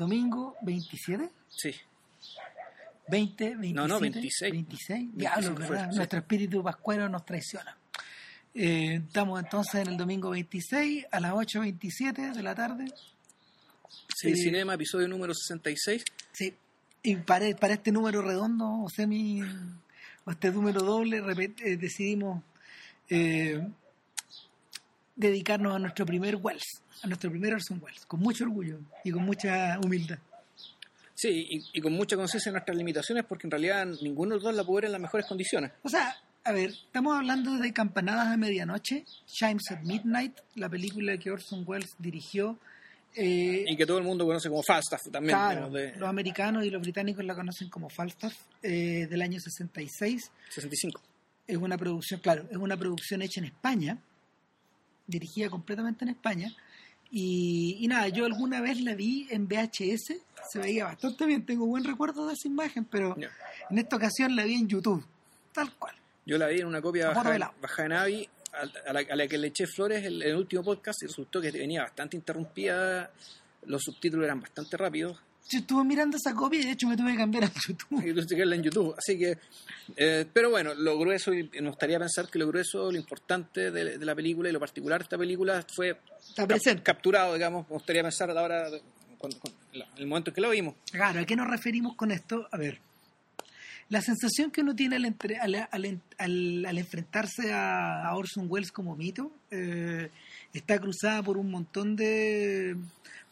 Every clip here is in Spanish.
domingo 27. Sí. 20, 27. No, no, 26. 26. Diablo, 25 ¿verdad? fue, sí. Nuestro espíritu pascuero nos traiciona. Eh, estamos entonces en el domingo 26 a las 8.27 de la tarde. Sí, Eh, Cinema, episodio número 66. Sí. Y para, para este número redondo o semi o este número doble repet- eh, decidimos eh, dedicarnos a nuestro primer Wells, a nuestro primer Orson Welles, con mucho orgullo y con mucha humildad. Sí, y, y con mucha conciencia de nuestras limitaciones, porque en realidad ninguno de los dos la pudo ver en las mejores condiciones. O sea, a ver, estamos hablando de Campanadas a Medianoche, Chimes at Midnight, la película que Orson Welles dirigió. eh, Y que todo el mundo conoce como Falstaff también. claro, de los americanos y los británicos la conocen como Falstaff, eh, del año 66. 65. es una producción, claro, es una producción hecha en España, dirigida completamente en España. Y, y nada, yo alguna vez la vi en VHS, se veía bastante bien, tengo buen recuerdo de esa imagen, pero en esta ocasión la vi en YouTube, tal cual. Yo la vi en una copia A foto bajada, velado. bajada en Avi, a, a la, a la que le eché flores en el último podcast y resultó que venía bastante interrumpida. Los subtítulos eran bastante rápidos. Yo estuve mirando esa copia y de hecho me tuve que cambiar a YouTube. y tuve que verla en YouTube. Así que, eh, pero bueno, lo grueso, y me gustaría pensar que lo grueso, lo importante de, de la película y lo particular de esta película fue Está cap- presente. capturado, digamos. Me gustaría pensar a la hora, de- cuando- cuando- en el momento en que lo vimos. Claro, ¿a qué nos referimos con esto? A ver, la sensación que uno tiene al, entre- al- al- al- al enfrentarse a, a Orson Welles como mito eh, está cruzada por un montón de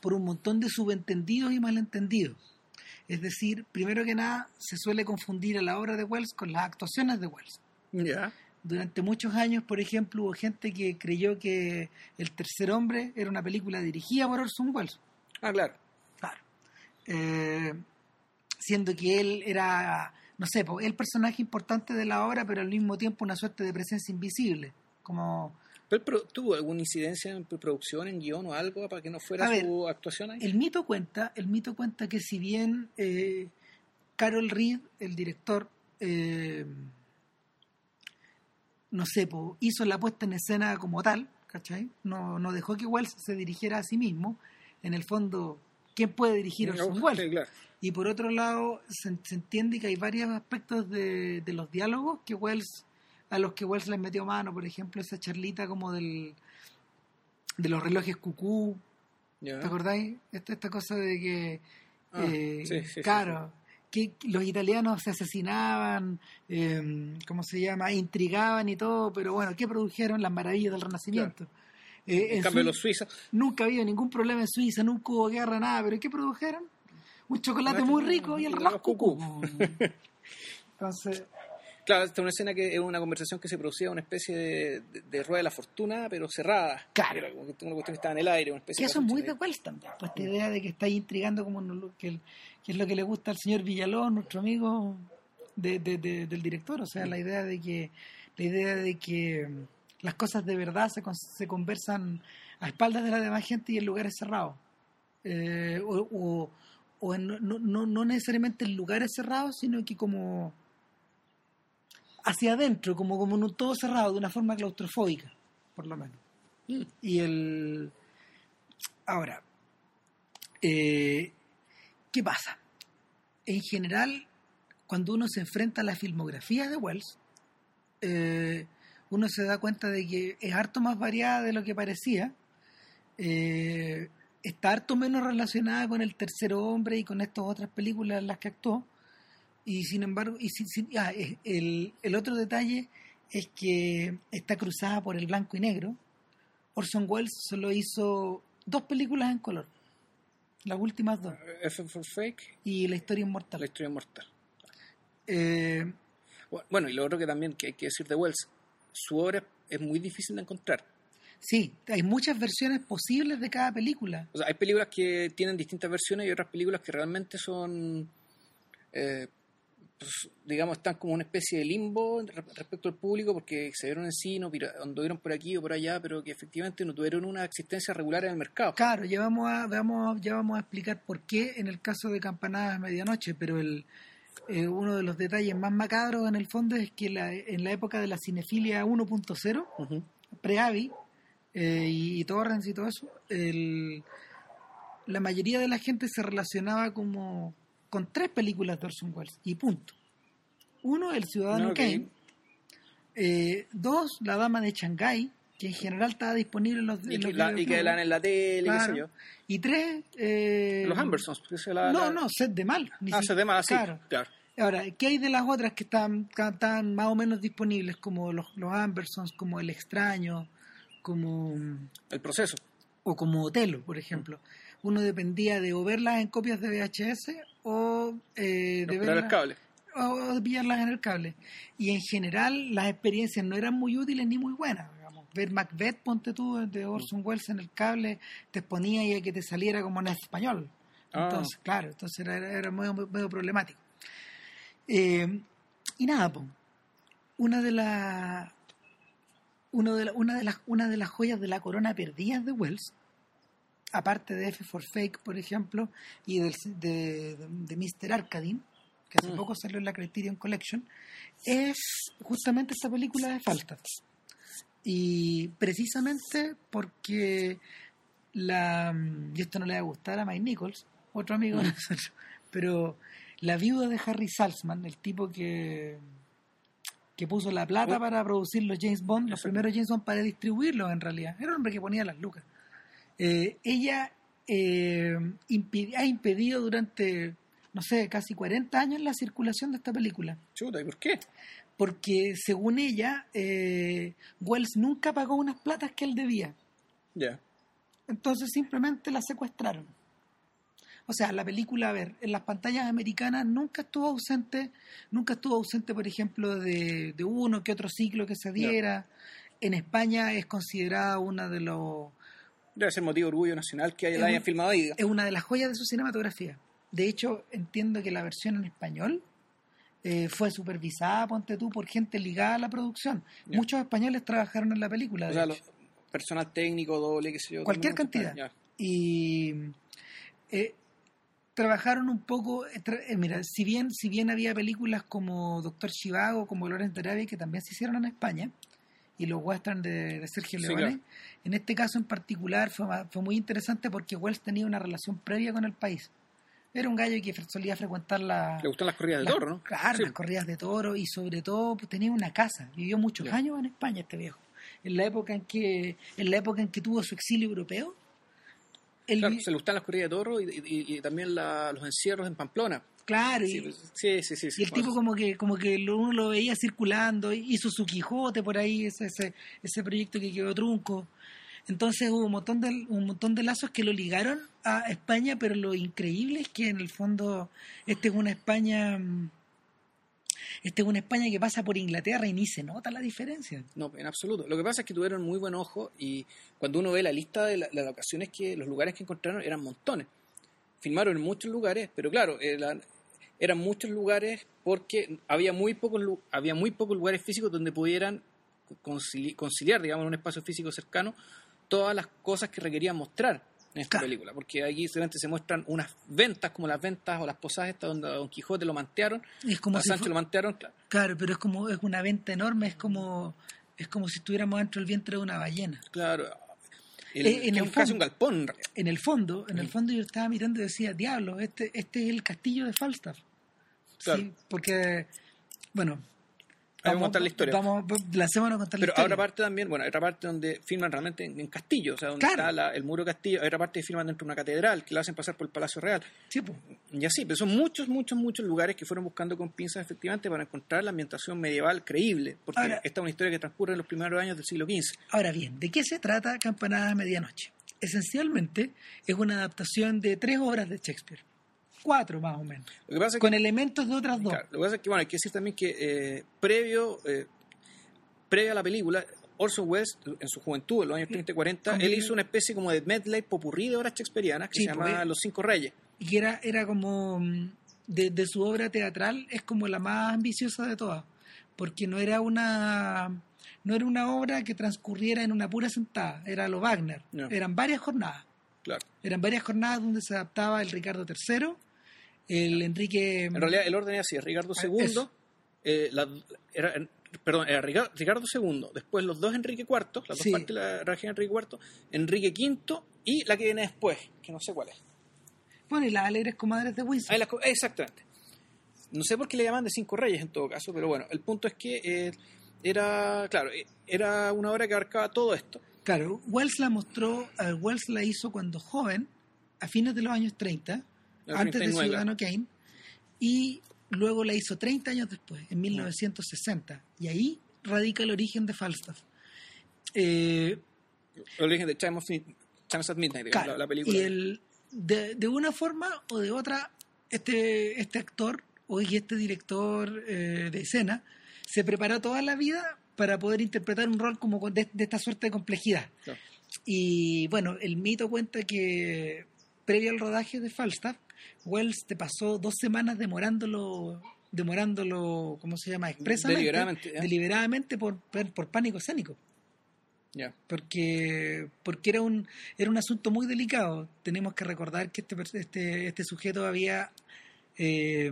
por un montón de subentendidos y malentendidos. Es decir, primero que nada, se suele confundir a la obra de Wells con las actuaciones de Wells. Durante muchos años, por ejemplo, hubo gente que creyó que El Tercer Hombre era una película dirigida por Orson Welles. Ah, claro. Claro. Eh, siendo que él era, no sé, el personaje importante de la obra, pero al mismo tiempo una suerte de presencia invisible. Como Pero, ¿Tuvo alguna incidencia en producción, en guion o algo para que no fuera A ver, su actuación ahí? el mito cuenta, el mito cuenta que si bien eh, Carol Reed, el director, eh, no sé, po, hizo la puesta en escena como tal, ¿cachai? No, no dejó que Wells se dirigiera a sí mismo. En el fondo, ¿quién puede dirigir a Orson Welles? Sí, claro. Y por otro lado, se, se entiende que hay varios aspectos de, de los diálogos que Wells, a los que Wells les metió mano, por ejemplo, esa charlita como del de los relojes cucú. ¿te acordáis? Esta, esta cosa de que, Ah, eh, sí, sí, sí, claro, que los italianos se asesinaban, eh, ¿cómo se llama? Intrigaban y todo, pero bueno, ¿qué produjeron? Las maravillas del Renacimiento. Eh, En en cambio, los suizos. Nunca había ningún problema en Suiza, nunca hubo guerra, nada, pero ¿qué produjeron? Un chocolate muy rico y el reloj cucú. Entonces, Claro, esta es una escena que es una conversación que se producía una especie de, de- de rueda de la fortuna, pero cerrada. Claro. Era una cuestión que estaba en el aire, una especie que eso es muy de. Wells también, pues esta idea de que está ahí intrigando como no que, que es lo que le gusta al señor Villalón, nuestro amigo de- de- de- del director, o sea, la idea de que la idea de que las cosas de verdad se, se conversan a espaldas de la demás gente y en lugares cerrados. Eh, o o, o en- no, no, no necesariamente en lugares cerrados, sino que como hacia adentro, como, como en un todo cerrado, de una forma claustrofóbica, por lo menos. Mm. Y el. Ahora, eh, ¿qué pasa? En general, cuando uno se enfrenta a la filmografía de Wells, eh, uno se da cuenta de que es harto más variada de lo que parecía. eh, está harto menos relacionada con el tercer hombre y con estas otras películas en las que actuó. Y sin embargo, y sin- sin- ah, eh, el, el otro detalle es que está cruzada por el blanco y negro. Orson Welles solo hizo dos películas en color, las últimas dos, F for Fake, y La historia La inmortal. historia mortal. Eh, Bueno, y lo otro que también que hay que decir de Wells, su obra es muy difícil de encontrar. sí, hay muchas versiones posibles de cada película. O sea, hay películas que tienen distintas versiones y otras películas que realmente son, eh, pues, digamos, están como una especie de limbo re- respecto al público porque se vieron en cine, o pira- anduvieron por aquí o por allá, pero que efectivamente no tuvieron una existencia regular en el mercado. Claro, ya vamos a, vamos, ya vamos a explicar por qué en el caso de Campanadas a Medianoche, pero el, eh, uno de los detalles más macabros en el fondo es que la- en la época de la cinefilia 1.0, Ujú. pre-Avi eh, y, y Torrens y todo eso, el- la mayoría de la gente se relacionaba como con tres películas de Orson Welles y punto. Uno, El Ciudadano Ok. Kane. Eh, dos, La Dama de Shanghái, que en general estaba disponible en los, Y en los la, y que la en la tele, qué Claro. sé yo. Y tres, eh, Los Ambersons. la- no, no, Set de Mal. Ah, si- se llama así. Claro. Claro. Ahora, ¿qué hay de las otras que están, están más o menos disponibles, como los, los Ambersons, como El Extraño, como El proceso. o como Otelo, por ejemplo? Uno dependía de o verlas en copias de VHS o eh, de el verlas cable. o de pillarlas en el cable. Y en general las experiencias no eran muy útiles ni muy buenas. digamos. Ver Macbeth, ponte tú, de Orson Welles en el cable, te exponía y a que te saliera como en español. Ah. Entonces, claro, entonces era, era medio, medio problemático. Eh, y nada, po, una de las uno de la- una de las una de las joyas de la corona perdidas de Wells, aparte de F for Fake, por ejemplo, y del, de, de, Mr. Arcadine, que hace Mm. poco salió en la Criterion Collection, es justamente esta película de Falstaff. Y precisamente porque la y esto no le va a gustar a Mike Nichols, otro amigo de nosotros, pero la viuda de Harry Salzman, el tipo que que puso la plata para producir los James Bond, los primeros James Bond para distribuirlos en realidad. Era un hombre que ponía las lucas. Eh, ella eh, ha impedido durante, no sé, casi 40 años la circulación de esta película. Chuta, ¿y por qué? Porque según ella, eh, Wells nunca pagó unas platas que él debía. Ya. Entonces simplemente la secuestraron. O sea, la película, a ver, en las pantallas americanas nunca estuvo ausente, nunca estuvo ausente, por ejemplo, de, de uno que otro ciclo que se diera. En España es considerada una de los Debe ser motivo de orgullo nacional que Es la hayan filmado ahí. es una de las joyas de su cinematografía. De hecho, entiendo que la versión en español eh, fue supervisada, ponte tú, por gente ligada a la producción. Muchos españoles trabajaron en la película. O sea, personal técnico, doble, qué sé yo. Cualquier cantidad. y eh, trabajaron un poco eh, mira si bien si bien había películas como Doctor Chivago como Lawrence de Arabia que también se hicieron en España y los western de, de Sergio Sí, Leone claro. en este caso en particular fue, fue muy interesante porque Wells tenía una relación previa con el país era un gallo que solía frecuentar la Le gustan las corridas de toro, ¿no? Claro, Sí. las corridas de toro y sobre todo pues, tenía una casa. Vivió muchos Ya. años en España este viejo. En la época en que en la época en que tuvo su exilio europeo, Claro, se le gustan las corridas de toro y, y- y también la- los encierros en Pamplona. claro, y, Sí, pues, sí, sí. sí, sí. y el tipo como que como que uno lo veía circulando, hizo su Quijote por ahí, ese ese, ese proyecto que quedó trunco. Entonces hubo un montón de un montón de lazos que lo ligaron a España, pero lo increíble es que en el fondo este es una España este es una España que pasa por Inglaterra y ni se nota la diferencia. No, en absoluto. Lo que pasa es que tuvieron muy buen ojo y cuando uno ve la lista de la- las locaciones que los lugares que encontraron eran montones. Filmaron en muchos lugares, pero claro, eran, muchos lugares porque había muy pocos había muy pocos lugares físicos donde pudieran concili- conciliar, digamos, en un espacio físico cercano todas las cosas que requerían mostrar en esta Claro. película, porque aquí solamente se muestran unas ventas como las ventas o las posadas estas donde a Don Quijote lo mantearon, es como a si Sancho lo mantearon, claro. claro, pero es como es una venta enorme, es como es como si estuviéramos dentro del vientre de una ballena. Claro. El, Eh, en el fondo- un galpón, en el fondo, en el fondo yo estaba mirando y decía, diablo, este este es el castillo de Falstaff. Claro. Sí, porque bueno, Vamos a contar la historia. Vamos, lancémonos a contar la Pero historia. ahora parte también, bueno, hay otra parte donde filman realmente en, en castillo, o sea, donde Claro. está la- el muro castillo, hay otra parte que filman dentro de una catedral, que la hacen pasar por el Palacio Real. Sí, po. Y así, pero son muchos, muchos, muchos lugares que fueron buscando con pinzas efectivamente para encontrar la ambientación medieval creíble, porque Ahora- esta es una historia que transcurre en los primeros años del siglo XV. Ahora bien, ¿de qué se trata Campanada a Medianoche? Esencialmente es una adaptación de tres obras de Shakespeare. Cuatro más o menos. Lo que pasa es que, Con elementos de otras dos. claro, lo que, pasa es que, bueno, hay que decir también que eh, previo, eh, previo a la película, Orson Welles, en su juventud, en los años 30 y 40, Como- él hizo una especie como de medley popurrí de obras shakespearianas que Sí, se llama pues, Los Cinco Reyes. Y que era, era como, mm, de, de su obra teatral, es como la más ambiciosa de todas. Porque no era una no era una obra que transcurriera en una pura sentada, era lo Wagner. No. Eran varias jornadas. Claro. Eran varias jornadas donde se adaptaba el Ricardo III, el Enrique... En realidad el orden es así, Ricardo Ah, II, eso. eh, la- era, perdón, era Ricardo II, después los dos Enrique IV, las dos partes de la región Enrique IV, Enrique V y la que viene después, que no sé cuál es. Bueno, y las alegres comadres de Windsor. Ah, las exactamente. No sé por qué le llaman de Cinco Reyes en todo caso, pero bueno, el punto es que eh, era, claro, eh, era una obra que abarcaba todo esto. Claro, Wells la mostró, Wells la hizo cuando joven, a fines de los años 30, Los antes de 39, Ciudadano Kane, y luego la hizo 30 años después, en 1960. Y ahí radica el origen de Falstaff. Eh, El origen de Chimes, of Chimes at Midnight, digamos, Claro, la, la película. Y el, de, de una forma o de otra, este, este actor o y este director eh, de escena se preparó toda la vida para poder interpretar un rol como de, de esta suerte de complejidad. Claro. Y bueno, el mito cuenta que previo al rodaje de Falstaff, Wells te pasó dos semanas demorándolo, demorándolo, ¿cómo se llama? Expresamente, Deliberadamente, ¿eh? deliberadamente por, por, por pánico escénico Ya. porque porque era un era un asunto muy delicado tenemos que recordar que este este, este sujeto había eh,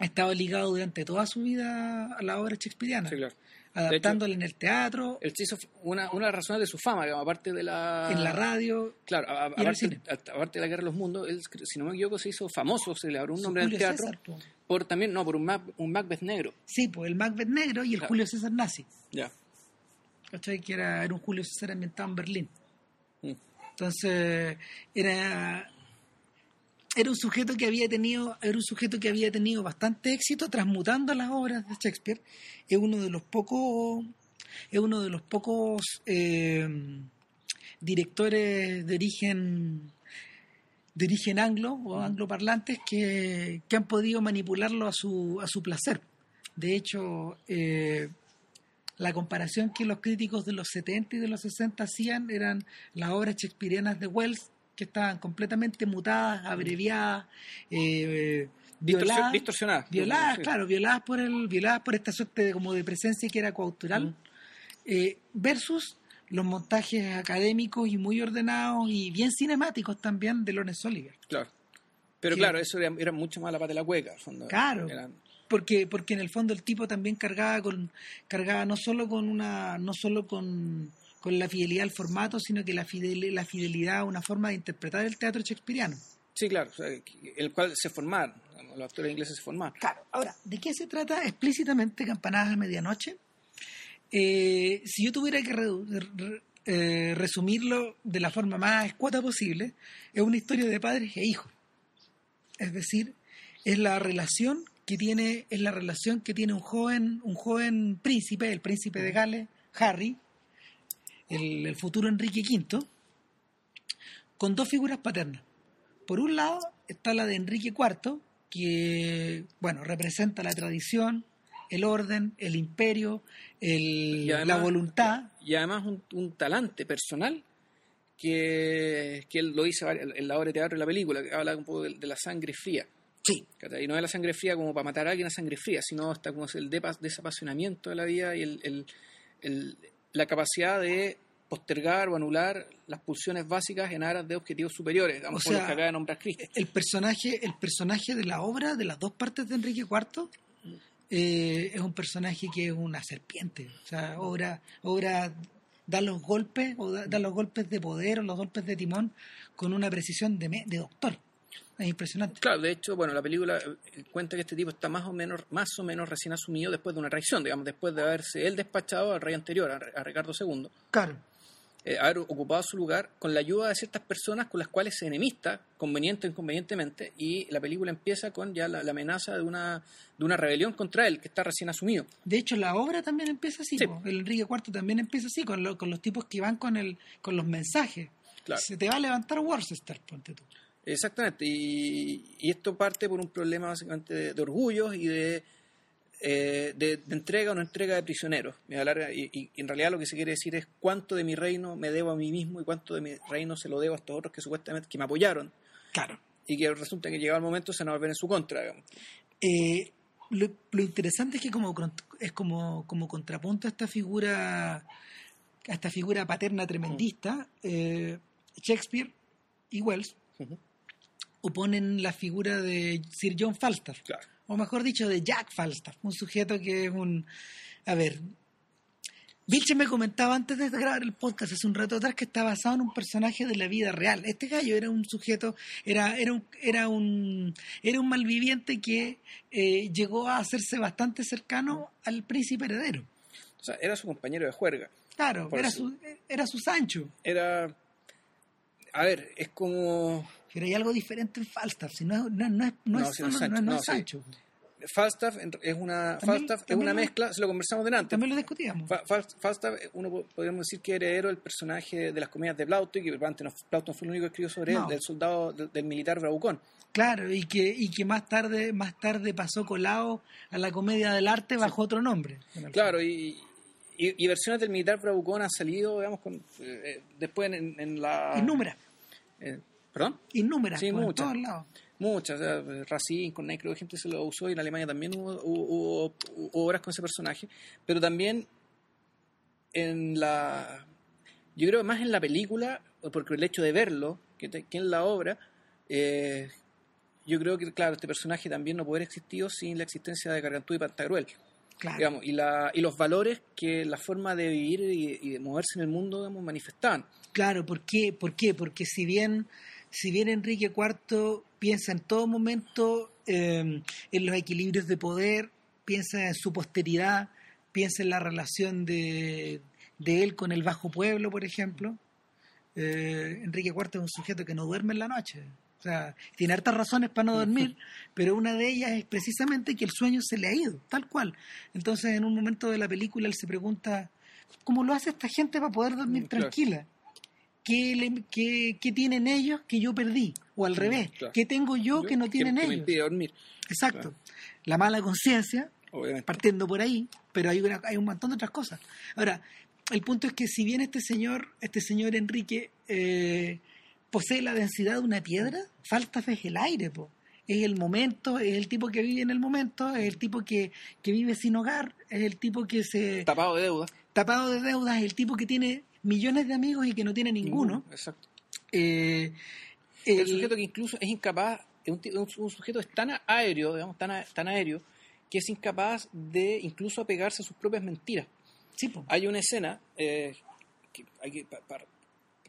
estado ligado durante toda su vida a la obra shakespeariana Sí, claro. Adaptándola en el teatro Él se hizo una, una de las razones de su fama, digamos, aparte de la... en la radio Claro, a- a- y en el aparte, cine. a- aparte de la Guerra de los Mundos, él, si no me equivoco, se hizo famoso, se le abrió un nombre Julio teatro, César, po. por también, no, por un, Mac- un Macbeth negro. sí pues el Macbeth negro y el Claro. Julio César nazi Ya. ¿cachai? que era, era un Julio César ambientado en Berlín Mm. Entonces, era era un sujeto que había tenido era un sujeto que había tenido bastante éxito transmutando las obras de Shakespeare. Es uno de los pocos es uno de los pocos eh, directores de origen de origen anglo o angloparlantes que, que han podido manipularlo a su a su placer. De hecho, eh, la comparación que los críticos de los 70 y de los 60 hacían eran las obras shakespearianas de Wells, que estaban completamente mutadas, abreviadas, eh, violadas, Distorsi- distorsionada. violadas, Sí. claro, violadas por el, violadas por esta suerte de, como de presencia que era coautoral, eh, versus los montajes académicos y muy ordenados y bien cinemáticos también de Lawrence Oliver. Claro. Pero claro, eso era, era mucho más la pata de la cueca. al fondo. Claro. Eran- porque porque en el fondo el tipo también cargaba con cargaba no solo con una no solo con, con la fidelidad al formato sino que la fidel, la fidelidad a una forma de interpretar el teatro shakespeariano. Sí, claro, el cual se formaron, los actores ingleses se formaron. claro ahora de qué se trata explícitamente campanadas a medianoche Eh, si yo tuviera que redu- re- eh, resumirlo de la forma más escueta posible es una historia de padres e hijos. Es decir es la relación que tiene es la relación que tiene un joven un joven príncipe el príncipe de Gales Harry el, el futuro Enrique V con dos figuras paternas por un lado está la de Enrique IV que bueno representa la tradición el orden el imperio el- además- la voluntad Y además un, un talante personal que, que él lo dice vari- en la obra de teatro y la película, que habla un poco de, de la sangre fría. sí. Y no es la sangre fría como para matar a alguien a sangre fría, sino está como el desapasionamiento de la vida y el, el- el- la capacidad de postergar o anular las pulsiones básicas en aras de objetivos superiores, digamos, O por los sea, que acaba de nombrar Cristo. el personaje el personaje de la obra de las dos partes de Enrique IV eh, es un personaje que es una serpiente o sea obra obra da los golpes o da, da los golpes de poder o los golpes de timón con una precisión de, me- de doctor es impresionante Claro, de hecho, bueno, la película eh, cuenta que este tipo está más o menos, más o menos recién asumido después de una traición, digamos, después de haberse él despachado al rey anterior, a, a Ricardo II, claro eh, haber ocupado su lugar con la ayuda de ciertas personas con las cuales se enemista, conveniente o inconvenientemente, y la película empieza con ya la, la amenaza de una, de una rebelión contra él, que está recién asumido. De hecho, la obra también empieza así. Sí. El Enrique IV también empieza así, con, lo- con los tipos que van con el con los mensajes. Claro. Se te va a levantar Worcester, ponte tú. Exactamente, y, y esto parte por un problema básicamente de, de orgullos y de, eh, de, de entrega o no entrega de prisioneros. Y, a y- y en realidad lo que se quiere decir es cuánto de mi reino me debo a mí mismo y cuánto de mi reino se lo debo a estos otros que supuestamente que me apoyaron Claro. y que resulta que llegado el momento se nos ven en su contra. digamos. Eh, lo, lo interesante es que como es como, como contrapunto a esta figura a esta figura paterna tremendista, eh, Shakespeare y Wells Ujú. oponen la figura de Sir John Falstaff. Claro. o mejor dicho, de Jack Falstaff, un sujeto que es un... A ver, Vilche me comentaba antes de grabar el podcast hace un rato atrás que está basado en un personaje de la vida real. Este gallo era un sujeto, era, era un, era un, era un malviviente que eh, llegó a hacerse bastante cercano al príncipe heredero. O sea, era su compañero de juerga. Claro, era su, era su Sancho. Era. A ver, es como. Pero hay algo diferente en Falstaff, si no, no, no es, no No, es solo- Sancho, no- es sí. Sancho. Falstaff en- es una, También- Falstaff es una lo- mezcla, se lo conversamos delante. También lo discutíamos. Fa- Fal- Falstaff, uno po- podríamos decir que heredero del personaje de las comedias de Plauto, y que no, Plauto fue el único que escribió sobre No. él, del soldado, del, del militar bravucón. Claro, y que, y que más tarde, más tarde pasó colado a la comedia del arte bajo otro nombre. en Claro, y, y, y versiones del militar bravucón han salido, digamos, con, eh, eh, después en, en la... fondo. Innúmeras, eh, ¿Perdón? innúmeras, Sí, por en muchas. todos lados. Muchas, o sea, Racine, con creo que gente se lo usó y en Alemania también hubo, hubo- hubo- hubo obras con ese personaje, pero también en la, yo creo más en la película, porque el hecho de verlo, que, que en la obra, eh, yo creo que, claro, este personaje también no puede haber existido sin la existencia de Gargantú y Pantagruel, Claro. digamos, y, la, y los valores que la forma de vivir y, y de moverse en el mundo, digamos, manifestaban. Claro, ¿por qué? ¿Por qué? Porque si bien, si bien Enrique IV piensa en todo momento eh, en los equilibrios de poder, piensa en su posteridad, piensa en la relación de, de él con el bajo pueblo, por ejemplo, eh, Enrique IV es un sujeto que no duerme en la noche. O sea, tiene hartas razones para no dormir, pero una de ellas es precisamente que el sueño se le ha ido, tal cual. Entonces, en un momento de la película, él se pregunta, ¿cómo lo hace esta gente para poder dormir Mm, claro. tranquila? ¿Qué, le- qué- qué tienen ellos que yo perdí? O al revés, claro. ¿qué tengo yo que no tienen que me ellos? impide dormir, Exacto. La mala conciencia, partiendo por ahí, pero hay, una- hay un montón de otras cosas. Ahora, el punto es que si bien este señor, este señor Enrique, eh, posee la densidad de una piedra, falta es el aire, po. es el momento, es el tipo que vive en el momento, es el tipo que, que vive sin hogar, es el tipo que se Tapado de deuda. tapado de deudas, es el tipo que tiene millones de amigos y que no tiene ninguno. Exacto. Eh, el, el- sujeto que incluso es incapaz, un, un- sujeto es tan aéreo, digamos, tan, a- tan aéreo, que es incapaz de incluso apegarse a sus propias mentiras. sí, po. Hay una escena eh, que hay que pa- pa-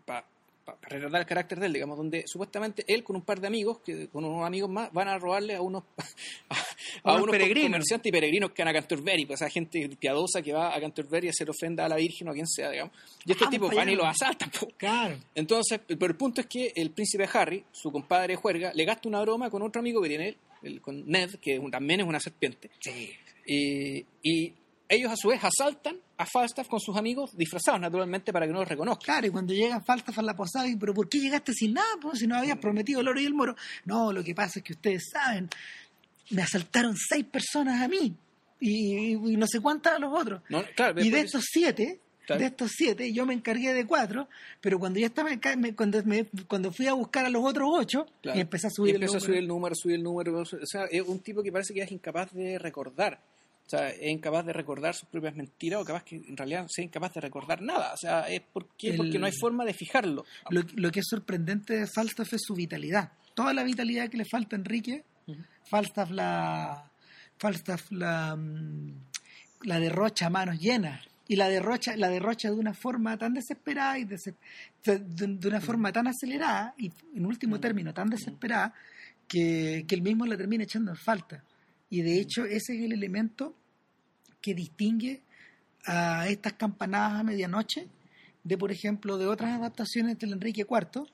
pa- para recordar el carácter de él, digamos, donde supuestamente él con un par de amigos, que con unos amigos más, van a robarle a unos a, a unos unos peregrinos. comerciantes y peregrinos que van a Canterbury, pues esa gente piadosa que va a Canterbury a hacer ofrenda a la Virgen o a quien sea, digamos. Y estos Vamos tipos para van y los asaltan, po. Claro. Entonces, pero el punto es que el príncipe Harry, su compadre juerga, le gasta una broma con otro amigo que tiene él, el- con Ned, que también es una serpiente. Y, y ellos a su vez asaltan a Falstaff con sus amigos, disfrazados naturalmente para que no los reconozcan. Claro, y cuando llegan faltas a la posada, y, pero ¿por qué llegaste sin nada? Pues, si no habías prometido el oro y el moro. No, lo que pasa es que ustedes saben, me asaltaron seis personas a mí y, y no sé cuántas a los otros. No, claro, Y de estos siete, Claro. de estos siete, yo me encargué de cuatro, pero cuando ya estaba, me- cuando, me- cuando fui a buscar a los otros ocho, claro. y empecé a subir Y el a subir número. el número, subir el número. O sea, es un tipo que parece que es incapaz de recordar. Sea, es incapaz de recordar sus propias mentiras o capaz que en realidad sea incapaz de recordar nada. O sea, es porque, El- porque no hay forma de fijarlo. Lo, lo que es sorprendente de Falstaff es su vitalidad. Toda la vitalidad que le falta a Enrique, Ujú. Falstaff la, Falstaff la, mm, la derrocha a manos llenas. Y la derrocha, la derrocha de una forma tan desesperada y de una forma tan acelerada y en último término tan desesperada que, que él mismo la termina echando en falta. Y de hecho ese es el elemento que distingue a estas campanadas a medianoche de, por ejemplo, de otras adaptaciones del Enrique IV.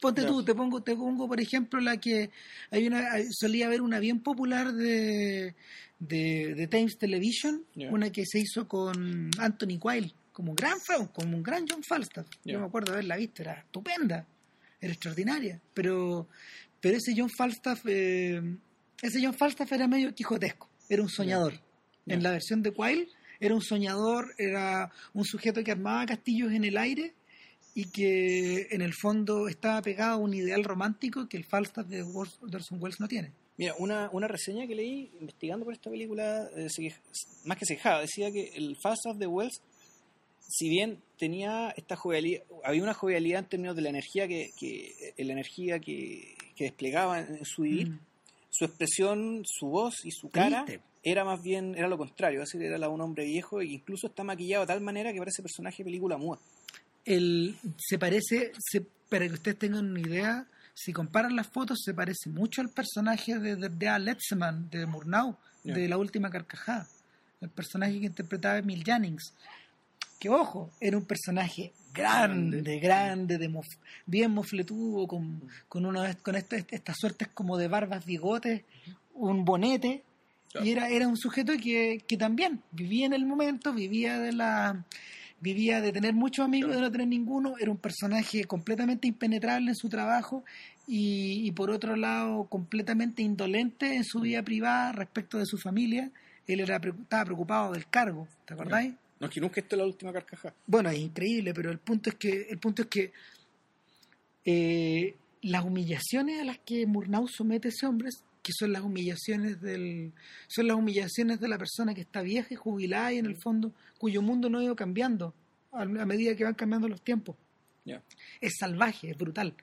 Ponte tú, te pongo, te pongo, por ejemplo, la que hay una, solía haber una bien popular de, de, de Times Television, una que se hizo con Anthony Quayle, como un gran como un gran John Falstaff. Yo me acuerdo de haberla visto, era estupenda, era extraordinaria, pero, pero ese John Falstaff, eh, ese John Falstaff era medio quijotesco, era un soñador. En la versión de Quayle era un soñador, era un sujeto que armaba castillos en el aire y que en el fondo estaba pegado a un ideal romántico que el Falstaff de Orson Welles no tiene. Mira, una, una reseña que leí investigando por esta película, eh, se más que se quejaba, decía que el Falstaff de Wells, si bien tenía esta jovialidad, había una jovialidad en términos de la energía que, que la energía que, que desplegaba en su vivir, Mm. su expresión, su voz y su cara Triste. Era más bien, era lo contrario, es decir, era un hombre viejo e incluso está maquillado de tal manera que parece personaje de película muda. El, se parece, se, para que ustedes tengan una idea, si comparan las fotos, se parece mucho al personaje de, de, de de Murnau, de La Última Carcajada. El personaje que interpretaba Emil Jannings. Que ojo, era un personaje grande, Grande. grande, de mof- bien mofletudo, con, con, uno con este- estas suertes como de barbas, bigotes, un bonete. Claro. Y era, era un sujeto que, que también vivía en el momento, vivía de la vivía de tener muchos amigos, Claro. de no tener ninguno, era un personaje completamente impenetrable en su trabajo y, y por otro lado completamente indolente en su vida privada respecto de su familia. Él era, estaba preocupado del cargo, ¿te acordáis? No es que nunca esté la última carcajada. Bueno, es increíble, pero el punto es que el punto es que eh, las humillaciones a las que Murnau somete a ese hombre, que son las humillaciones del son las humillaciones de la persona que está vieja y jubilada y en el fondo cuyo mundo no ha ido cambiando a, a medida que van cambiando los tiempos. Es salvaje, es brutal.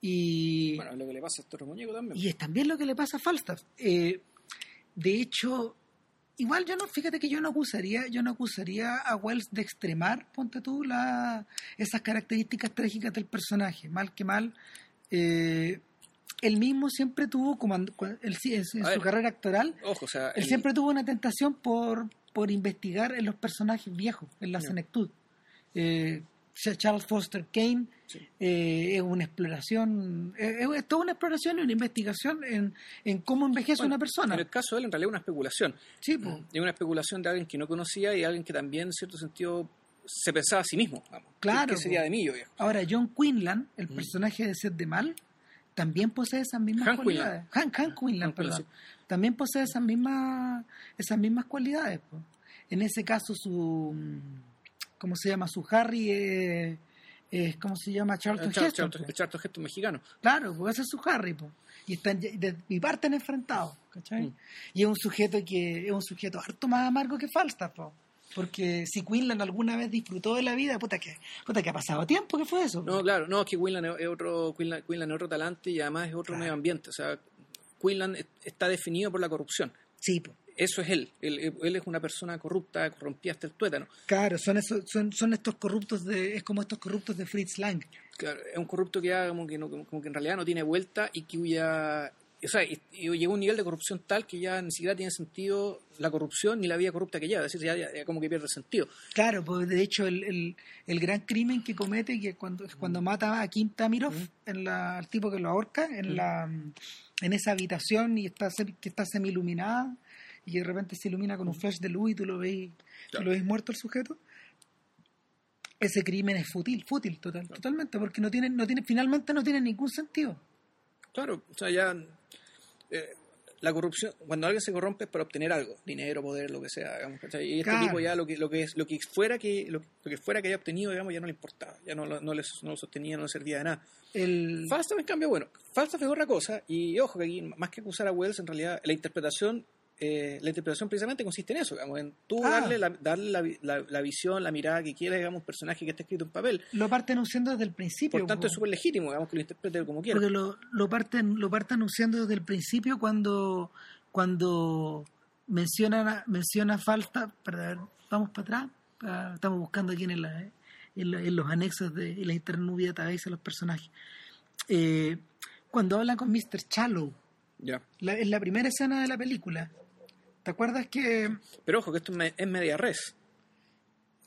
Y Bueno, es lo que le pasa a este otro muñeco también. y es también lo que le pasa a Falstaff. Eh, de hecho, igual yo no, fíjate que yo no acusaría, yo no acusaría a Wells de extremar, ponte tú, la, esas características trágicas del personaje. Mal que mal, eh, él mismo siempre tuvo, como en, su ver. carrera actoral, Ojo, o sea, él el- siempre tuvo una tentación por, por investigar en los personajes viejos, en la senectud. Eh, Ch- Charles Foster Kane Sí. eh, es una exploración, eh, es, es toda una exploración y una investigación en, en cómo envejece bueno, una persona. En el caso de él, en realidad, es una especulación. Sí, pues. Es una especulación de alguien que no conocía y de alguien que también, en cierto sentido, se pensaba a sí mismo. Vamos. Claro, ¿Qué sería de mí, yo viejo? Ahora, John Quinlan, el Mm. personaje de Seth de Mal, también posee esas mismas Hank cualidades. Hank, Hank Hank perdón. También posee esas mismas, esas mismas cualidades. po. En ese caso, su. ¿Cómo se llama? Su Harry es. es- ¿Cómo se llama? Charlton Char- Heston. Charlton- Charlton Heston mexicano. Claro, pues ese es su Harry, po. Y están ya- de mi parte han enfrentado, ¿cachai? Mm. Y es un sujeto que es un sujeto harto más amargo que Falstaff, po. Porque si Quinlan alguna vez disfrutó de la vida, puta que, puta que ha pasado tiempo, ¿qué fue eso? No, claro, no, es que Quinlan es otro, Quinlan, Quinlan es otro talante y además es otro Claro. medio ambiente. O sea, Quinlan es- está definido por la corrupción. Sí, po. Eso es él. él. él es una persona corrupta, corrompida hasta el tuétano. Claro, son esos, son, son estos corruptos de, es como estos corruptos de Fritz Lang. Claro, es un corrupto que, ya como que, no, como, que en realidad no tiene vuelta y que ya... O sea, y, y llegó a un nivel de corrupción tal que ya ni siquiera tiene sentido la corrupción ni la vida corrupta que lleva. Es decir, ya, ya- ya como que pierde sentido. Claro, pues de hecho el, el, el gran crimen que comete que cuando, es cuando mata a Kim Tamirov, Mm. en la, al tipo que lo ahorca, en Mm. la en esa habitación y está que está semi iluminada y de repente se ilumina con un flash de luz y tú lo ves, tú Claro. lo ves muerto el sujeto. Ese crimen es fútil, fútil total, totalmente, porque no tiene, no tiene, finalmente no tiene ningún sentido. Claro, o sea, ya... eh, la corrupción, cuando alguien se corrompe es para obtener algo, dinero, poder, lo que sea, digamos, ¿cachai? y este Claro. tipo ya lo que lo que es lo que fuera que lo, lo que fuera que haya obtenido, digamos, ya no le importaba, ya no, no, le, no lo sostenía, no le servía de nada. El, Falstaff, en cambio, bueno, Falstaff es otra cosa, y ojo que aquí, más que acusar a Wells, en realidad la interpretación, eh, la interpretación precisamente consiste en eso, digamos, en tú Ah. darle, la, darle la, la- la visión, la mirada que quieras, digamos, a un personaje que está escrito en papel. lo parte anunciando desde el principio. Por tanto, es súper legítimo, digamos, que lo interprete como quiera. Porque lo, lo parten, lo parten anunciando desde el principio cuando, cuando mencionan a, menciona falta, para ver, vamos para atrás, estamos buscando aquí en, la- en, la- en los anexos de en la database de los personajes. Eh, cuando hablan con Mr. Shallow, la, en la primera escena de la película, ¿te acuerdas que Pero ojo, que esto es, me- es media res.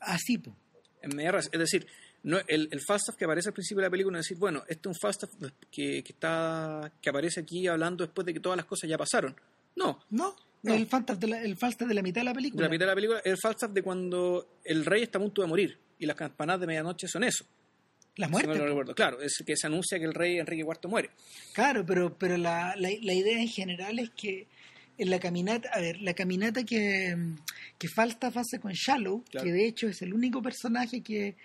así, po, en media res. Es decir, no, el, el Falstaff que aparece al principio de la película no es decir, bueno, este es un Falstaff que, que, está, que aparece aquí hablando después de que todas las cosas ya pasaron. No, ¿no? No. El Falstaff de la, el Falstaff de la mitad de la de película. la mitad de la película es el Falstaff de cuando el rey está a punto de morir y las campanadas de medianoche son eso. la Si muerte. mal no recuerdo. Claro, es que se anuncia que el rey Enrique IV muere. Claro, pero, pero la, la, la idea en general es que en la caminata, a ver, la caminata que, que Falstaff hace con Shallow, Claro. que de hecho es el único personaje que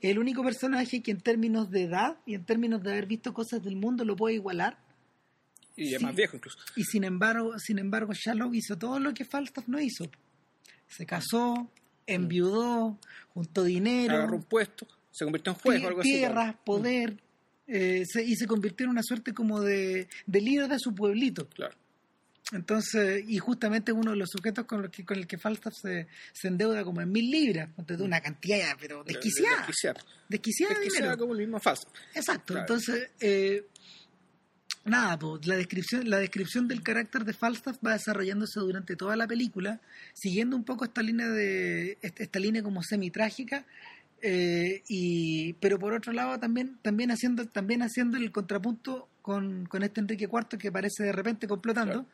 el único personaje que en términos de edad y en términos de haber visto cosas del mundo lo puede igualar Y es Sí. más viejo incluso. y sin embargo, sin embargo Shallow hizo todo lo que Falstaff no hizo. Se casó, enviudó, juntó dinero, Agarró un puesto, se convirtió en juez o algo tierras, poder, eh, se- y se convirtió en una suerte como de, de líder de su pueblito. Claro. Entonces, y justamente uno de los sujetos con, los que, con el que Falstaff se, se endeuda como en mil libras, de una cantidad pero desquiciada. Desquiciada. Desquiciada, de Desquiciada dinero. como el mismo Falstaff. Exacto, Claro. entonces, eh, nada, pues, la, descripción, la descripción del carácter de Falstaff va desarrollándose durante toda la película, siguiendo un poco esta línea de esta, esta línea como semi-trágica, eh, y, pero por otro lado también, también, haciendo, también haciendo el contrapunto con, con este Enrique IV que aparece de repente complotando, Claro.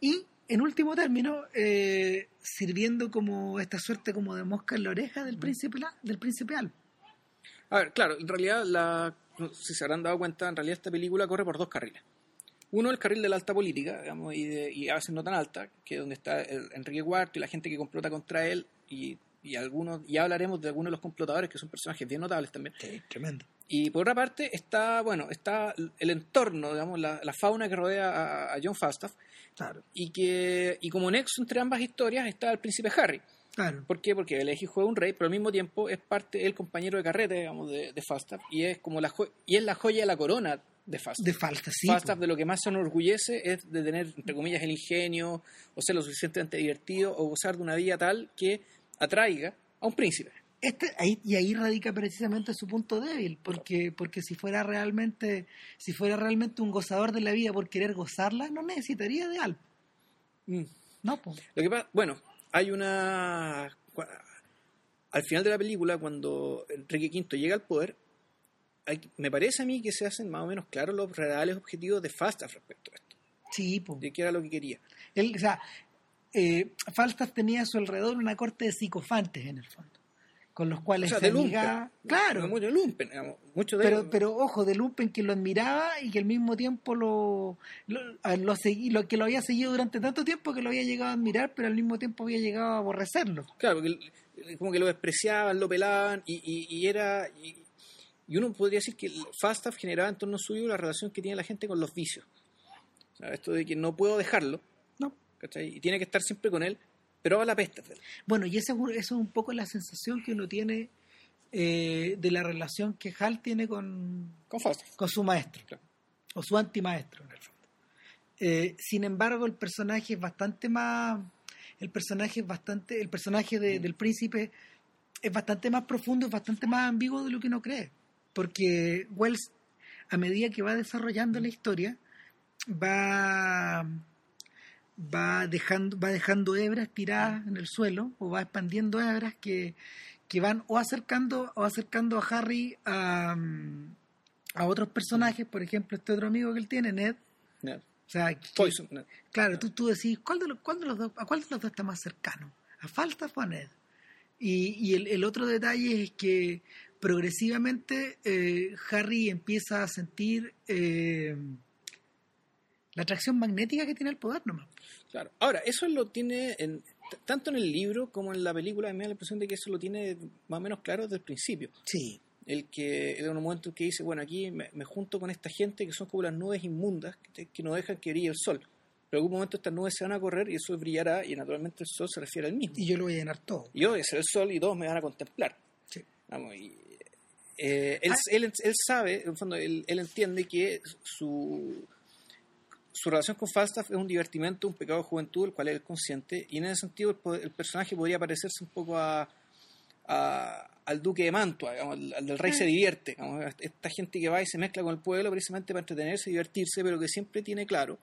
Y en último término, eh, sirviendo como esta suerte como de mosca en la oreja del príncipe, del príncipe Al. A ver, claro, en realidad, la, si se habrán dado cuenta, en realidad esta película corre por dos carriles. Uno, el carril de la alta política, digamos, y, de- y a veces no tan alta, que es donde está el Enrique IV y la gente que complota contra él, y, y algunos, ya hablaremos de algunos de los complotadores, que son personajes bien notables también. tremendo. Y por otra parte está, bueno, está el entorno, digamos, la, la fauna que rodea a, a John Falstaff, Claro, y que y como nexo entre ambas historias está el príncipe Harry. claro. ¿Por qué? Porque hijo de un rey, pero al mismo tiempo es parte, el compañero de carrete, digamos, de, de Falstaff, y es como la jo- y es la joya de la corona de Falstaff. De falta, sí. Falstaff po. de lo que más se enorgullece es de tener, entre comillas, el ingenio, o ser lo suficientemente divertido, o gozar de una vida tal que atraiga a un príncipe. Este, ahí, y ahí radica precisamente su punto débil, porque, porque si fuera realmente, si fuera realmente un gozador de la vida por querer gozarla, no necesitaría de algo. Mm. No, po. Lo que pasa, bueno, hay una. Al final de la película, cuando Enrique V llega al poder, hay- me parece a mí que se hacen más o menos claros los reales objetivos de Falstaff respecto a esto, Sí, po. de qué era lo que quería. Él, o sea, eh, Falstaff tenía a su alrededor una corte de psicofantes en el fondo, con los O cuales sea, se de lumpen. Claro, Mucho de lumpen, digamos, mucho de pero, pero ojo, de Lumpen que lo admiraba y que al mismo tiempo lo, lo, lo segui- lo- que lo había seguido durante tanto tiempo que lo había llegado a admirar, pero al mismo tiempo había llegado a aborrecerlo. Claro, porque como que lo despreciaban, lo pelaban, y, y- y era. Y, y uno podría decir que Falstaff generaba en torno suyo la relación que tiene la gente con los vicios. O sea, esto de que no puedo dejarlo, No. ¿cachai? Y tiene que estar siempre con él, pero a la peste. él. Bueno, y esa es un- poco la sensación que uno tiene eh, de la relación que Hal tiene con, Con con su maestro, Claro. o su antimaestro en el fondo. Eh, sin embargo, el personaje es bastante más, el personaje es bastante, el personaje de- del príncipe es bastante más profundo, es bastante más ambiguo de lo que uno cree, porque Wells, a medida que va desarrollando la historia, va va dejando va dejando hebras tiradas en el suelo o va expandiendo hebras que, que van o acercando o acercando a Harry a, a otros personajes por ejemplo este otro amigo que él tiene Ned Ya. o sea que- Poison. claro tú, tú decís ¿cuál de los, cuál de los dos, a cuál de los dos está más cercano a Falstaff o a Ned y, y el, el otro detalle es que progresivamente eh, Harry empieza a sentir eh, la atracción magnética que tiene el poder nomás Claro. Ahora, eso lo tiene en- tanto en el libro como en la película. Me da la impresión de que eso lo tiene más o menos claro desde el principio. sí El que en un momento en que dice, bueno, aquí me, me junto con esta gente que son como las nubes inmundas que, no dejan que brille el sol. Pero en algún momento estas nubes se van a correr y el sol brillará y naturalmente el sol se refiere al mismo. y yo lo voy a llenar todo Y yo voy a ser el sol y todos me van a contemplar. Sí. Vamos, y, eh, él, Ah. él, él sabe, en el fondo, él, él entiende que su, su relación con Falstaff es un divertimento, un pecado de juventud, el cual él es consciente, y en ese sentido el, personaje podría parecerse un poco a, a- al duque de Mantua, digamos, al, al del rey se divierte, digamos, esta gente que va y se mezcla con el pueblo precisamente para entretenerse y divertirse, pero que siempre tiene claro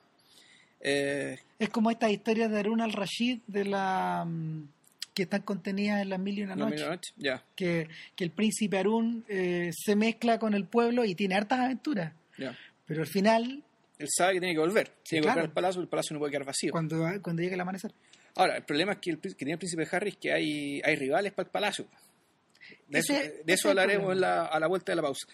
eh, Es como estas historias de Harun al-Rashid de la mm, que están contenidas en las mil y una la noches. medianoche, ya, Que, que el príncipe Harun eh, se mezcla con el pueblo y tiene hartas aventuras. ya. Pero al final, Él sabe que tiene que volver, tiene que claro. volver al palacio, el palacio no puede quedar vacío. cuando, cuando llega el amanecer. Ahora, el problema es que, el, que tiene el príncipe Harry es que hay, hay rivales para el palacio. De Ese- eso, de es eso hablaremos la- a la vuelta de la pausa.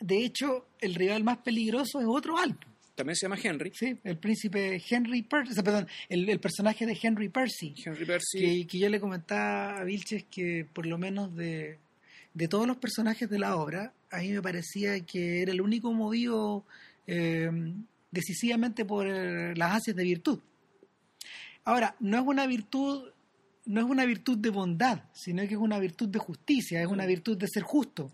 De hecho, el rival más peligroso es otro alto. También se llama Henry. Sí, el príncipe Henry Percy, perdón, el, el personaje de Henry Percy. Henry Percy. que, que yo le comentaba a Vilches que por lo menos de, de todos los personajes de la obra, a mí me parecía que era el único movido eh, decisivamente por eh, las ansias de virtud. Ahora, no es una virtud, no es una virtud de bondad, sino que es una virtud de justicia, es una virtud de ser justo.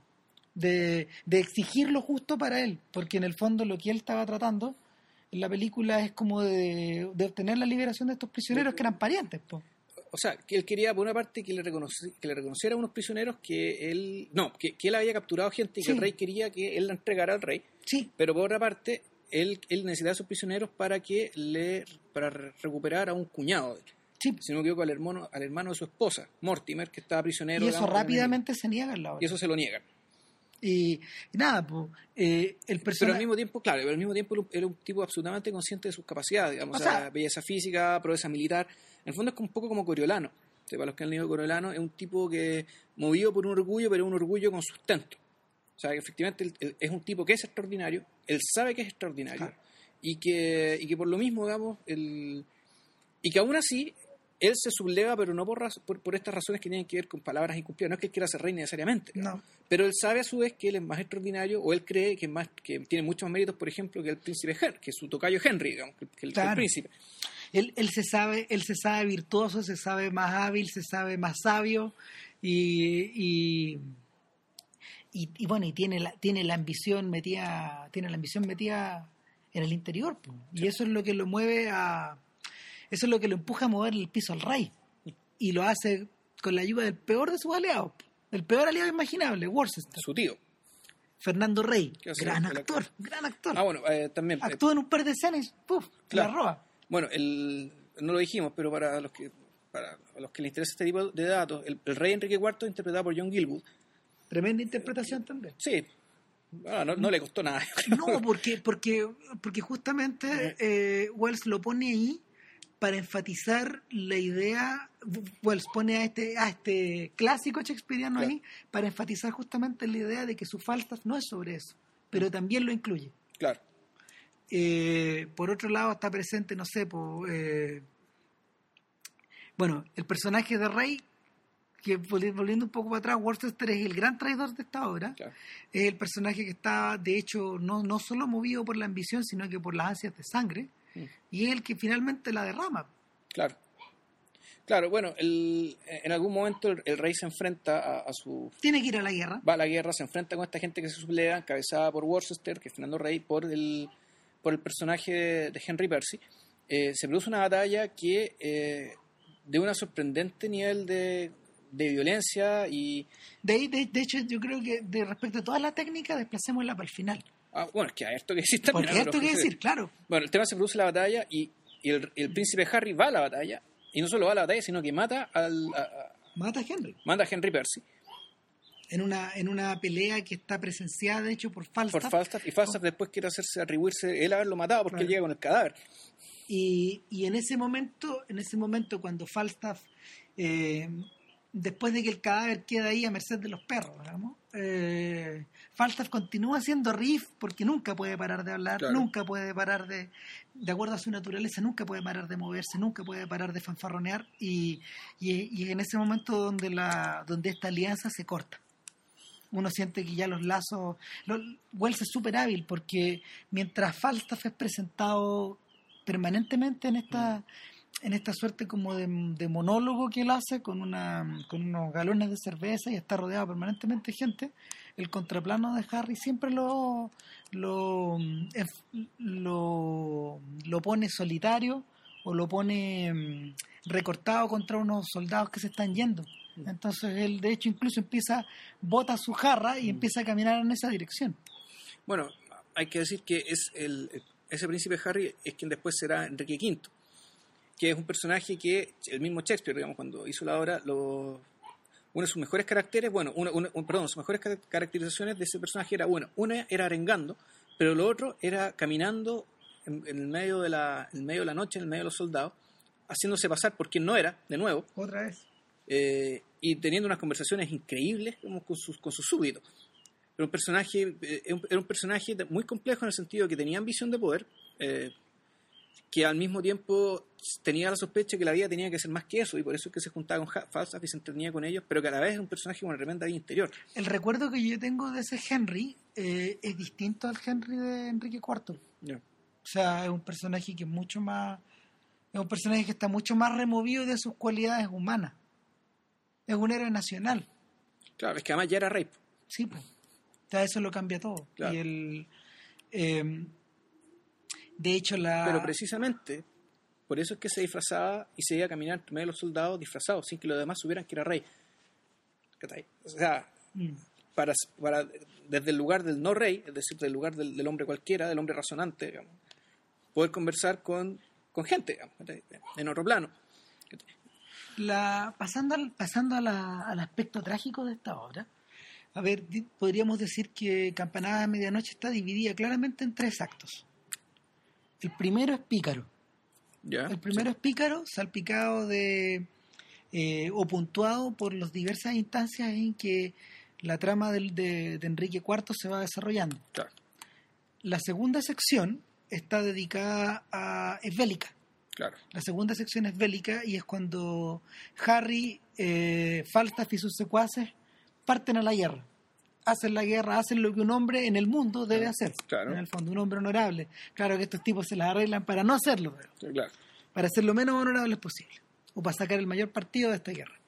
De, de exigir lo justo para él, porque en el fondo lo que él estaba tratando en la película es como de, de obtener la liberación de estos prisioneros que eran parientes. po. O sea, que él quería, por una parte, que le, reconoci- que le reconociera a unos prisioneros que él. No, que, que él había capturado gente y que el rey quería que él la entregara al rey. Sí, Pero por otra parte, él, él necesitaba a esos prisioneros para que le. para re- recuperar a un cuñado de él. sí. Si no me equivoco, al hermano, al hermano de su esposa, Mortimer, que estaba prisionero. Y eso digamos, rápidamente se niega la Y obra. eso se lo niegan. Y, y nada, pues, eh, el Pero personaje... al mismo tiempo, claro, pero al mismo tiempo era un- tipo absolutamente consciente de sus capacidades, digamos, O o sea, sea- belleza física, proeza militar. En el fondo es un poco como Coriolano. O sea, para los que han leído Coriolano, es un tipo que movido por un orgullo, pero un orgullo con sustento. O sea, que efectivamente es un tipo que es extraordinario, él sabe que es extraordinario, Claro. y, que, y que por lo mismo, digamos, él, y que aún así él se subleva, pero no por, por, por estas razones que tienen que ver con palabras incumplidas. No es que él quiera ser rey necesariamente. No, Pero él sabe a su vez que él es más extraordinario o él cree que, más, que tiene muchos más méritos, por ejemplo, que el príncipe Henry, que su tocayo Henry, digamos, que, el, que el Claro. príncipe. él, él se sabe, él se sabe virtuoso, se sabe más hábil, se sabe más sabio y, y, y, y bueno, y tiene la, tiene la ambición metida, tiene la ambición metida en el interior, y eso es lo que lo mueve a, eso es lo que lo empuja a mover el piso al rey, y lo hace con la ayuda del peor de sus aliados, el peor aliado imaginable, Worcester, Su tío. Fernando Rey, gran actor, gran actor, Ah, bueno, eh, también. eh, actúa en un par de escenas, ¡puf! Claro. la roba. bueno, el, no lo dijimos, pero para los que para los que les interesa este tipo de datos, el, el rey Enrique IV, interpretado por John Gilwood, Tremenda interpretación también. sí, bueno, no, no le costó nada. No, porque, porque, porque justamente eh, Wells lo pone ahí para enfatizar la idea, Wells pone a este, a este clásico shakespeariano Claro. ahí para enfatizar justamente la idea de que su Falstaff no es sobre eso, pero también lo incluye. Claro. Eh, por otro lado está presente, no sé, eh, bueno, el personaje de Rey, que volvi- volviendo un poco para atrás, Worcester es el gran traidor de esta obra, Claro. es el personaje que está, de hecho, no, no solo movido por la ambición, sino que por las ansias de sangre, Mm. y es el que finalmente la derrama. Claro. Claro, bueno, el- en algún momento el, el rey se enfrenta a, a su Tiene que ir a la guerra. va a la guerra, se enfrenta con esta gente que se subleva, encabezada por Worcester, que es Fernando Rey, por el, por el personaje de, de Henry Percy. Eh, se produce una batalla que eh, de un sorprendente nivel de, de violencia y... De, de, de hecho, yo creo que de respecto a toda la técnica, desplacémosla para el final. Ah, bueno, es que hay esto que decir también. Porque esto Pero- que decir, claro. Bueno, el tema se produce la batalla y, y el, el príncipe Harry va a la batalla, y no solo va a la batalla, sino que mata, al, a- a- Mata a Henry. manda a Henry Percy En una, en una pelea que está presenciada, de hecho, por Falstaff. por Falstaff, y Falstaff después quiere hacerse atribuirse él haberlo matado porque Claro. él llega con el cadáver. Y, y en ese momento, en ese momento cuando Falstaff, eh, después de que el cadáver queda ahí a merced de los perros, digamos, eh, Falstaff continúa siendo riff porque nunca puede parar de hablar, Claro. nunca puede parar de, de acuerdo a su naturaleza, nunca puede parar de moverse, nunca puede parar de fanfarronear y, y, y en ese momento donde, la, donde esta alianza se corta. Uno siente que ya los lazos... lo- Wells es súper hábil porque mientras Falstaff es presentado permanentemente en esta en esta suerte como de, de monólogo que él hace con una con unos galones de cerveza y está rodeado permanentemente de gente el contraplano de Harry siempre lo lo enf- lo, lo pone solitario o lo pone mm, recortado contra unos soldados que se están yendo. Entonces él de hecho incluso empieza bota su jarra y empieza a caminar en esa dirección. Bueno, hay que decir que es el, ese príncipe Harry es quien después será Enrique V, que es un personaje que el mismo Shakespeare, digamos, cuando hizo la obra, lo, uno de sus mejores caracteres, bueno, una, una- un- perdón, sus mejores car- caracterizaciones de ese personaje era, bueno, una era arengando, pero lo otro era caminando en, en el medio de la, en medio de la noche, en el medio de los soldados, haciéndose pasar por quien no era, de nuevo, otra vez eh, y teniendo unas conversaciones increíbles como con sus, con sus súbditos. Era un personaje, eh, era un- personaje muy complejo en el sentido de que tenía ambición de poder, eh, que al mismo tiempo tenía la sospecha que la vida tenía que ser más que eso, y por eso es que se juntaba con Falstaff y se entretenía con ellos, pero que a la vez es un personaje con una tremenda vida interior. El recuerdo que yo tengo de ese Henry eh, es distinto al Henry de Enrique IV. O sea, es un personaje que es mucho más. Es un personaje que está mucho más removido de sus cualidades humanas. Es un héroe nacional. Claro, es que además ya era rey. Sí, pues. sea, eso lo cambia todo. Claro. Y el, eh, de hecho, la... Pero precisamente por eso es que se disfrazaba y se iba a caminar entre medio de los soldados disfrazados, sin que los demás supieran que era rey. O sea, Mm. para, para, desde el lugar del no rey, es decir, del lugar del, del hombre cualquiera, del hombre razonante, digamos, poder conversar con, con gente, digamos, en otro plano. La, pasando al, pasando a la- al aspecto trágico de esta obra, a ver, podríamos decir que Campanada de Medianoche está dividida claramente en tres actos. El primero es Pícaro. El primero es Pícaro, salpicado de eh, o puntuado por las diversas instancias en que la trama del- de, de Enrique IV se va desarrollando. Claro. La segunda sección está dedicada a es bélica. Claro. La segunda sección es bélica y es cuando Harry, eh, Falstaff y sus secuaces parten a la guerra. Hacen la guerra, hacen lo que un hombre en el mundo debe hacer. Claro. En el fondo, un hombre honorable. Claro que estos tipos se las arreglan para no hacerlo, pero Claro. para ser lo menos honorables posible. O para sacar el mayor partido de esta guerra.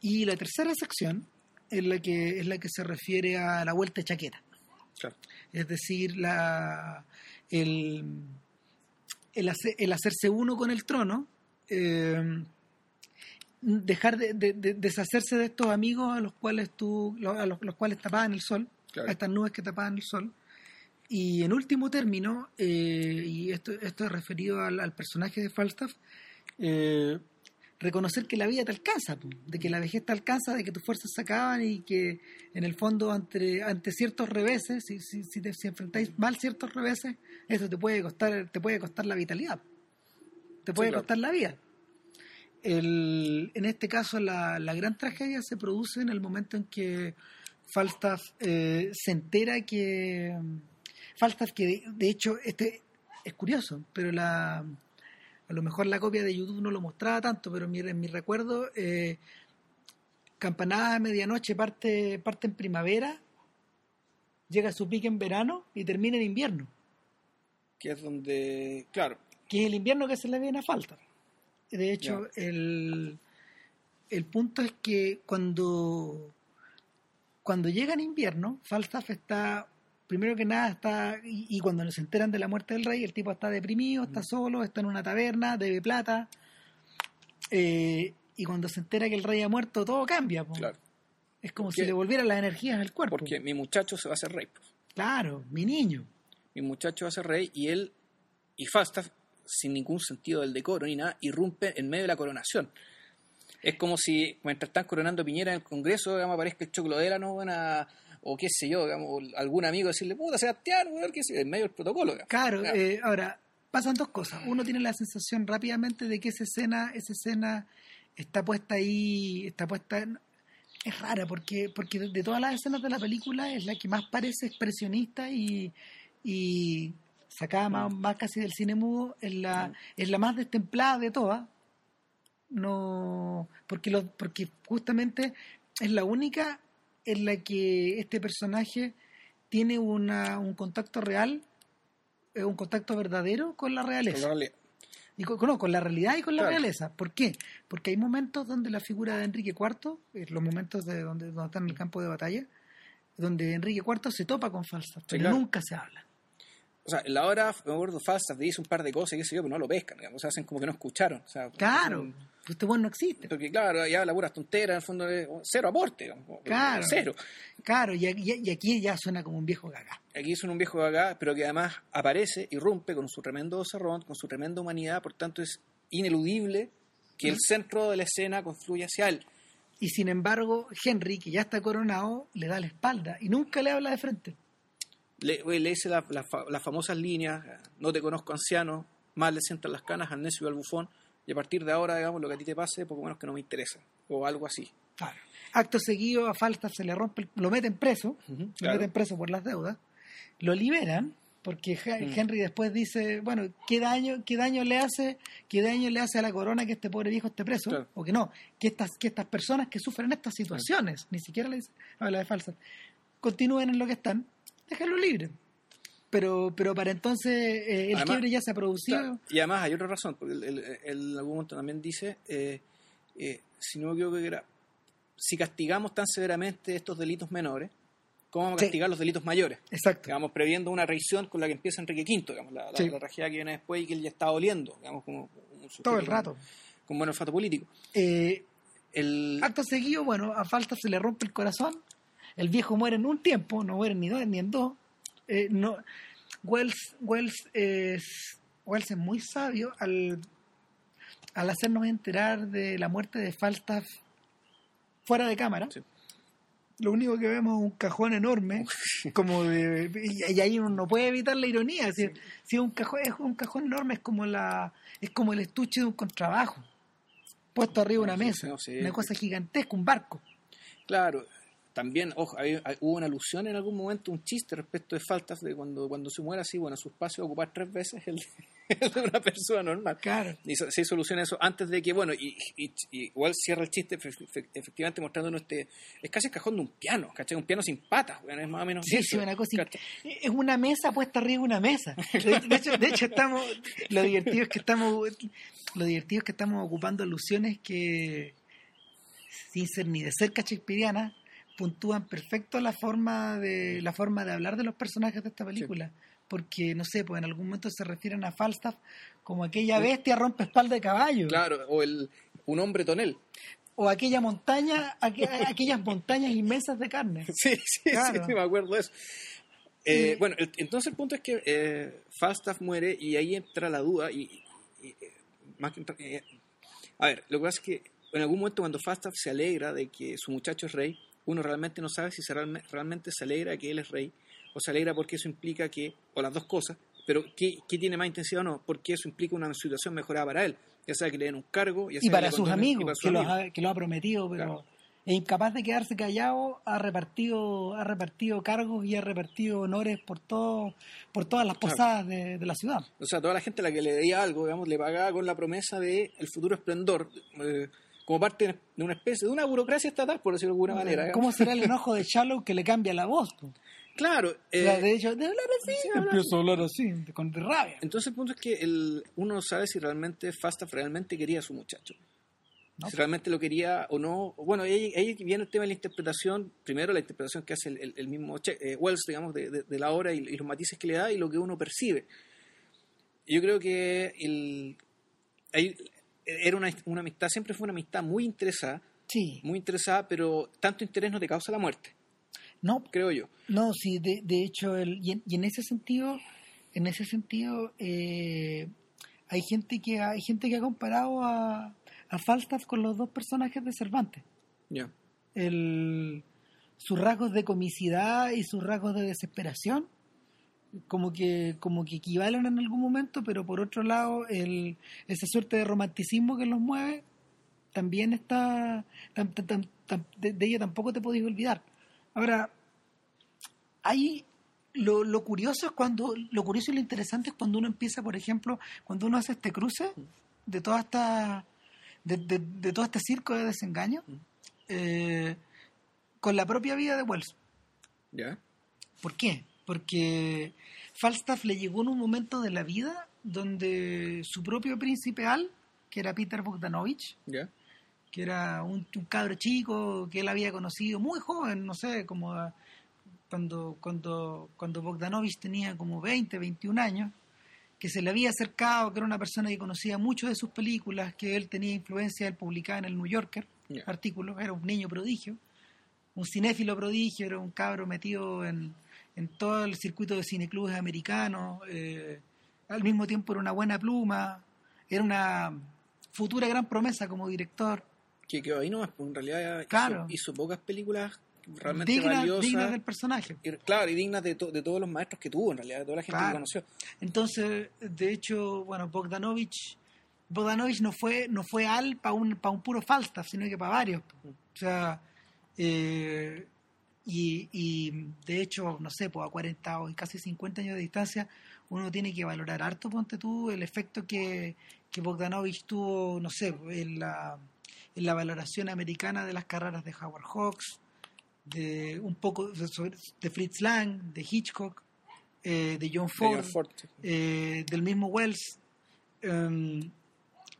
Y la tercera sección es la que, es la que se refiere a la vuelta de chaqueta Claro. es decir, la, el, el, hace- el hacerse uno con el trono, eh, dejar de, de- de- deshacerse de estos amigos a los cuales tú, a los, los cuales tapaban el sol, Claro. a estas nubes que tapaban el sol. Y en último término, eh, y esto, esto es referido al, al personaje de Falstaff, eh, reconocer que la vida te alcanza, de que la vejez te alcanza, de que tus fuerzas se acaban y que en el fondo ante, ante ciertos reveses, si, si, si te si enfrentáis mal ciertos reveses, eso te puede costar, te puede costar la vitalidad, te puede claro. costar la vida. El- en este caso la, la gran tragedia se produce en el momento en que Falstaff eh, se entera que Falstaff que de, de hecho este es curioso pero la a lo mejor la copia de YouTube no lo mostraba tanto pero en mi, recuerdo eh, Campanada de Medianoche parte parte en primavera llega a su pique en verano y termina en invierno Que es donde, claro, que es el invierno que se le viene a falta. De hecho, el, el punto es que cuando, cuando llega en invierno, Falstaff está, primero que nada, está, y, y cuando se enteran de la muerte del rey, el tipo está deprimido, está solo, está en una taberna, debe plata, eh, y cuando se entera que el rey ha muerto, todo cambia. po. claro. Es como Porque- si le volvieran las energías al cuerpo. Porque mi muchacho se va a hacer rey. Claro, mi niño. Mi muchacho va a ser rey y él, y Falstaff, sin ningún sentido del decoro ni nada, irrumpe en medio de la coronación. Es como si, mientras están coronando a Piñera en el Congreso, digamos, aparezca el Choclo ¿no? Van a- o qué sé yo, digamos, algún amigo decirle, puta, Sebastián, qué sé yo, en medio del protocolo. digamos. Claro, eh, ahora, pasan dos cosas. Uno tiene la sensación rápidamente de que esa escena, esa escena está puesta ahí, está puesta en- es rara porque porque de, de todas las escenas de la película es la que más parece expresionista y, y sacada más, más casi del cine mudo, es la, es la más destemplada de todas. No, porque lo, porque justamente es la única en la que este personaje tiene una, un contacto real, eh, un contacto verdadero con la realeza. Con la realidad. Y con, no, con la realidad y con la realeza. ¿Por qué? Porque hay momentos donde la figura de Enrique IV, eh, los momentos de donde, donde está en el campo de batalla, donde Enrique IV se topa con Falstaff, pero claro. nunca se habla. O sea, en la hora, me acuerdo, Falstaff dice un par de cosas y qué sé yo, pero no lo pescan, digamos, o sea, hacen como que no escucharon. O sea, Claro, son- este bueno no existe. Porque claro, ya la pura tontera, en el fondo, es cero aporte, digamos, Claro. cero. Claro, y, y- y aquí ya suena como un viejo gaga. Aquí es un viejo acá, pero que además aparece, irrumpe con su tremendo cerrón, con su tremenda humanidad, por tanto es ineludible que el centro de la escena confluya hacia él. Y sin embargo, Henry, que ya está coronado, le da la espalda y nunca le habla de frente. Le, le dice la- la las famosas líneas, no te conozco anciano, más le sientan las canas al necio y al bufón, y a partir de ahora, digamos, lo que a ti te pase, poco menos que no me interesa, o algo así. Claro. Acto seguido a Falstaff se le rompe, lo meten preso, lo claro. meten preso por las deudas, lo liberan porque Mm. Henry después dice, bueno, ¿qué daño, qué daño le hace, qué daño le hace a la corona que este pobre viejo esté preso? Claro. O que no, que estas, que estas personas que sufren estas situaciones, ni siquiera le dice, habla de falsa, continúen en lo que están, déjenlo libre. Pero, pero para entonces eh, el Además, quiebre ya se ha producido. Claro, Y además hay otra razón, porque él, en algún momento también dice, eh, eh, si no me equivoco que era, si castigamos tan severamente estos delitos menores, cómo vamos a Sí. castigar los delitos mayores. Exacto. Digamos, previendo una reacción con la que empieza Enrique V, digamos, la, la, Sí. la tragedia que viene después y que él ya estaba oliendo, digamos, como un Todo el con- rato. Con buen olfato político. Eh, El, acto seguido, bueno, a Falstaff se le rompe el corazón. El viejo muere en un tiempo, no muere ni dos ni en dos. Eh, no, Wells, Wells, es, Wells es muy sabio al, al hacernos enterar de la muerte de Falstaff fuera de cámara. Sí. Lo único que vemos es un cajón enorme, como de, y, ahí uno no puede evitar la ironía. Si, si es un cajón, es un cajón enorme, es como la, es como el estuche de un contrabajo, puesto arriba de una mesa, no, sí. una cosa gigantesca, un barco. Claro, también, ojo, hay- hay- hubo una alusión en algún momento, un chiste respecto de faltas de cuando, cuando se muere así, bueno, su espacio va a ocupar tres veces el, el de una persona normal. Claro. Y se, se soluciona eso antes de que, bueno, y, y- y igual cierra el chiste efe- efe- efectivamente mostrándonos este, es casi el cajón de un piano, ¿cachai? Un piano sin patas, bueno, es más o menos Sí, sí, una cosa. Es una mesa puesta arriba de una mesa. De, de hecho, de hecho estamos. Lo divertido es que estamos. Lo divertido es que estamos ocupando alusiones que, sin ser ni de cerca shakespearianas, puntúan perfecto la forma de la forma de hablar de los personajes de esta película. Porque, no sé, pues en algún momento se refieren a Falstaff como aquella bestia rompe espalda de caballo. Claro, o el, un hombre tonel. O aquella montaña, aqu- aquellas montañas inmensas de carne. Sí, sí, Claro. sí, me acuerdo de eso. Eh, Bueno, el- entonces el punto es que eh, Falstaff muere y ahí entra la duda y, eh, más que entrar- eh, a ver, lo que pasa es que en algún momento cuando Falstaff se alegra de que su muchacho es rey, uno realmente no sabe si se realme- realmente se alegra que él es rey o se alegra porque eso implica que, o las dos cosas, pero ¿qué, qué tiene más intensidad o no? Porque eso implica una situación mejorada para él, ya sea que le den un cargo, ya y sea que para sus amigos, y para sus que, los ha, que lo ha prometido, pero Claro. es incapaz de quedarse callado, ha repartido, ha repartido cargos y ha repartido honores por todo, por todas las Claro. posadas de, de la ciudad. O sea, toda la gente a la que le debía algo, digamos, le pagaba con la promesa de el futuro esplendor, eh, como parte de una especie, de una burocracia estatal, por decirlo de alguna manera. ¿Cómo será el enojo de Shallow que le cambia la voz? po? Claro. eh, de hecho, de hablar así, sí, empiezo a hablar así, con rabia. entonces el punto es que el, uno no sabe si realmente Falstaff realmente quería a su muchacho. ¿no? Si realmente lo quería o no. Bueno, ahí, ahí viene el tema de la interpretación. Primero, la interpretación que hace el, el- el mismo Che- eh, Wells, digamos, de, de- de la obra y, y los matices que le da y lo que uno percibe. Yo creo que el, ahí era una, una amistad, siempre fue una amistad muy interesada, Sí, muy interesada, pero tanto interés no te causa la muerte, no, creo yo. No, sí, de, de hecho, el, y, en, y en ese sentido, en ese sentido, eh, hay gente que ha, hay gente que ha comparado a, a Falstaff con los dos personajes de Cervantes. Ya. El, sus rasgos de comicidad y sus rasgos de desesperación, como que, como que equivalen en algún momento, pero por otro lado, el, esa suerte de romanticismo que los mueve también está, tam- tam- tam- de, de ello tampoco te podéis olvidar. Ahora, ahí lo, lo curioso es cuando, lo curioso y lo interesante es cuando uno empieza, por ejemplo, cuando uno hace este cruce de toda esta, de, de- de todo este circo de desengaño, eh, con la propia vida de Wells. Ya. ¿Por qué? Porque Falstaff le llegó en un momento de la vida donde su propio príncipe Al, que era Peter Bogdanovich, que era un, un cabro chico que él había conocido muy joven, no sé, como a- cuando, cuando, cuando Bogdanovich tenía como 20, 21 años, que se le había acercado, que era una persona que conocía mucho de sus películas, que él tenía influencia, él publicaba en el New Yorker artículos, era un niño prodigio, un cinéfilo prodigio, era un cabro metido en, en todo el circuito de cineclubes americanos, eh, al mismo tiempo era una buena pluma, era una futura gran promesa como director, Que quedó ahí nomás, pues en realidad hizo, Claro. hizo pocas películas realmente valiosas. digna del personaje. y- claro, y dignas de, to- de todos los maestros que tuvo, en realidad, de toda la gente Claro. que conoció. Entonces, de hecho, bueno, Bogdanovich, Bogdanovich no fue, no fue al para un, pa un puro Falstaff, sino que para varios. O sea, eh, y, y de hecho, no sé, pues a 40 o casi 50 años de distancia, uno tiene que valorar harto, ponte tú, el efecto que, que Bogdanovich tuvo, no sé, en la, en la valoración americana de las carreras de Howard Hawks, de un poco de, Fritz Lang, de Hitchcock, eh, de John De Ford, John Ford, sí. eh, del mismo Wells em,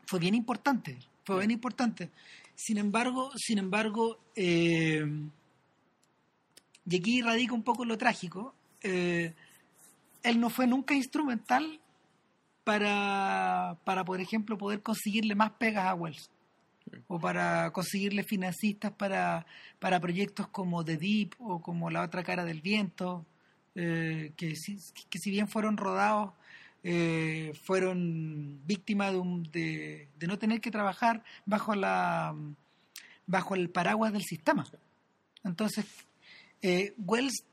fue bien importante fue bien importante sin embargo sin embargo em, y aquí radica un poco lo trágico, eh, él no fue nunca instrumental para, para, por ejemplo, poder conseguirle más pegas a Wells o para conseguirle financistas para, para proyectos como The Deep o como La otra cara del viento, eh, que, si, que si bien fueron rodados, eh, fueron víctimas de, de, de, no tener que trabajar bajo, la, bajo el paraguas del sistema. Entonces, eh, Wells,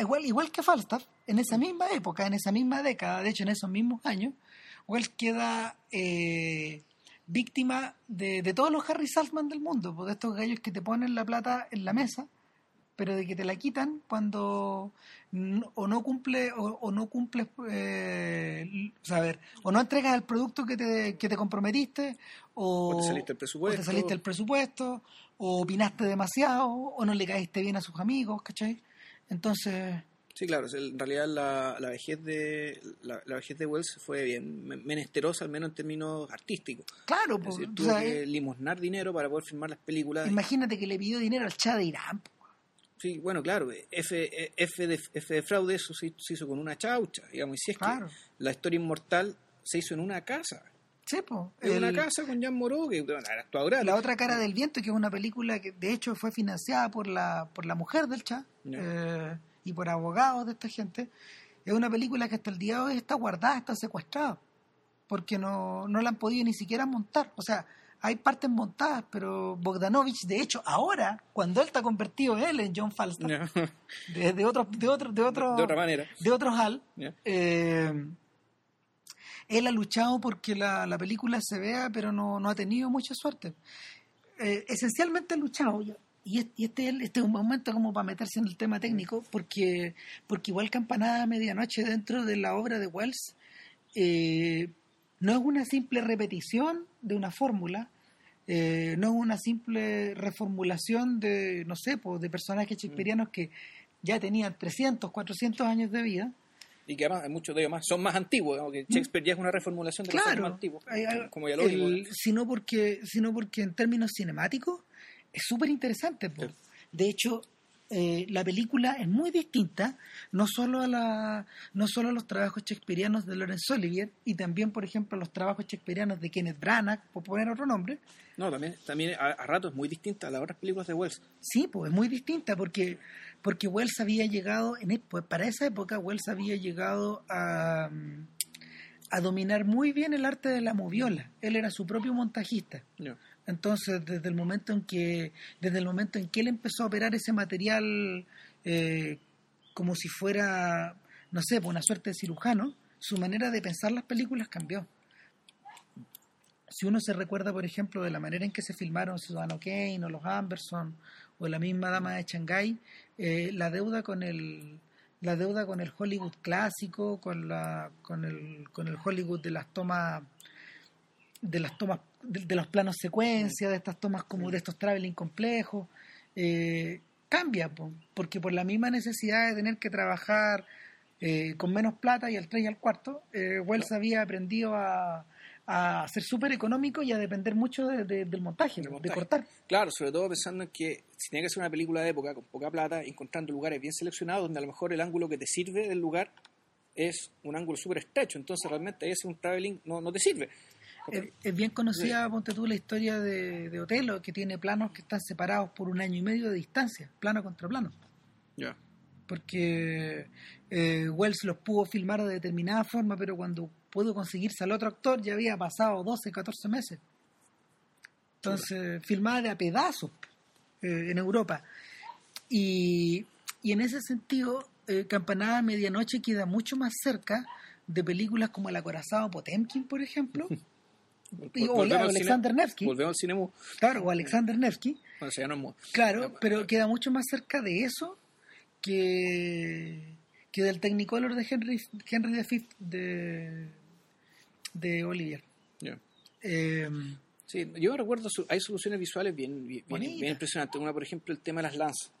igual, igual que Falstaff, en esa misma época, en esa misma década, de hecho en esos mismos años, Wells queda eh, víctima de, de, todos los Harry Salzman del mundo, pues, de estos gallos que te ponen la plata en la mesa, pero de que te la quitan cuando o no cumple o, o no cumples eh, saber o no entregas el producto que te, que te comprometiste o, o, te saliste el presupuesto o te saliste el presupuesto o opinaste demasiado o no le caíste bien a sus amigos ¿cachai? entonces Sí, claro, en realidad la, la vejez de la, la, vejez de Wells fue bien menesterosa, al menos en términos artísticos. Claro, pues, tuvo que limosnar dinero para poder filmar las películas. imagínate que le pidió dinero al Shah de Irán. Sí, bueno, claro, F, F, de, F de fraude eso se, se hizo con una chaucha, digamos, y si es Claro. que la historia inmortal se hizo en una casa. Sí. En una El- casa con Jean Moreau, que bueno, era actuador gratis. La otra cara del viento, que es una película que de hecho fue financiada por la, por la mujer del Cha eh, y por abogados de esta gente, es una película que hasta el día de hoy está guardada, está secuestrada, porque no, no la han podido ni siquiera montar. O sea, hay partes montadas, pero Bogdanovich, de hecho, ahora, cuando él está convertido él en John Falstaff, de, de otro, de otro, de otro, De otra manera. de otro HAL, eh, él ha luchado porque la, la película se vea, pero no, no ha tenido mucha suerte. Eh, esencialmente ha luchado, y, y es- y este, este es un momento como para meterse en el tema técnico, porque, porque igual Campanada a Medianoche dentro de la obra de Wells eh, no es una simple repetición de una fórmula, eh, no es una simple reformulación de, no sé, pues, de personajes shakespearianos que ya tenían 300, 400 años de vida, Y que además muchos de ellos más son más antiguos, digamos, que Shakespeare ya es una reformulación de los Mm. Claro, más antiguos, hay- hay- como ya lo el-. ¿no? sino porque sino porque en términos cinemáticos es súper interesante. Sí. de hecho eh, la película es muy distinta no solo a la no solo a los trabajos shakespearianos de Laurence Olivier y también por ejemplo a los trabajos shakespearianos de Kenneth Branagh por poner otro nombre No, también, también a, a ratos es muy distinta a las otras películas de Wells. Sí, pues es muy distinta porque porque Wells había llegado en pues, para esa época Wells había llegado a a dominar muy bien el arte de la moviola. Él era su propio montajista. Entonces, desde el momento en que desde el momento en que él empezó a operar ese material eh, como si fuera, no sé, pues, una suerte de cirujano, su manera de pensar las películas cambió. Si uno se recuerda, por ejemplo, de la manera en que se filmaron Ciudadano Kane o los Amberson o la misma Dama de Shanghái, eh, la deuda con el la deuda con el Hollywood clásico, con la con el con el Hollywood de las tomas de las tomas de, de los planos secuencia, de estas tomas como de estos traveling complejos, eh, cambia, po, porque por la misma necesidad de tener que trabajar eh, con menos plata y al 3 y al cuarto, eh, Wells había aprendido a, a ser súper económico y a depender mucho de- de- del montaje, de cortar. Claro, sobre todo pensando en que si tiene que ser una película de época con poca plata, encontrando lugares bien seleccionados donde a lo mejor el ángulo que te sirve del lugar es un ángulo súper estrecho, entonces realmente ahí hacer un traveling no, no te sirve. Es, es bien conocida, ponte tú, la historia de, de Otelo, que tiene planos que están separados por un año y medio de distancia, plano contra plano. Ya. porque eh, Wells los pudo filmar de determinada forma, pero cuando pudo conseguirse al otro actor ya había pasado 12, 14 meses. Entonces, filmaba de a pedazos eh, en Europa. Y, y en ese sentido, eh, Campanada a Medianoche queda mucho más cerca de películas como El Acorazado Potemkin, por ejemplo, o Alexander Nevsky, Volvemos al cine claro, o Alexander Nevsky, Bueno, eso ya no es mudo. Claro, pero queda mucho más cerca de eso que, que del Technicolor de Henry, Henry V de, de Olivier. Eh, Sí, yo recuerdo, su- hay soluciones visuales bien, bien, bien, Bonita. bien impresionantes. Una, por ejemplo, el tema de las lanzas.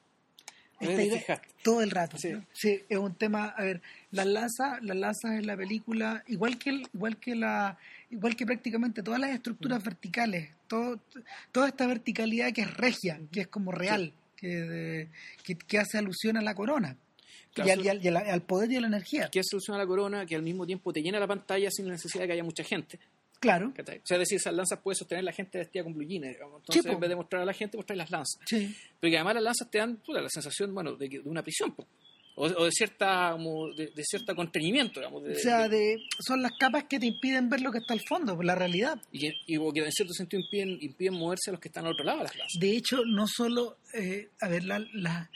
¿No esta te idea- todo el rato. Sí. ¿no? Sí, es un tema, a ver, las lanzas, las lanzas en la película, igual que el- igual que la igual que prácticamente todas las Mm. estructuras verticales, todo, toda esta verticalidad que es regia, que es como real, que, de- que, que hace alusión a la corona Claro, y, al, eso- y al- y al- al poder y a la energía. Que soluciona la corona, que al mismo tiempo te llena la pantalla sin la necesidad de que haya mucha gente. Claro. O sea, es decir, esas lanzas puede sostener la gente vestida con blue jeans, digamos. Entonces, po. en vez de mostrar a la gente, mostrar las lanzas. sí. Pero que además las lanzas te dan la sensación, bueno, de, que- de una prisión, po. O, o de cierta como de, de digamos. de- O sea, de- son las capas que te impiden ver lo que está al fondo, la realidad. y, que, y como que en cierto sentido impiden, impiden moverse a los que están al otro lado de las lanzas. De hecho, no solo, eh, a ver, la, la-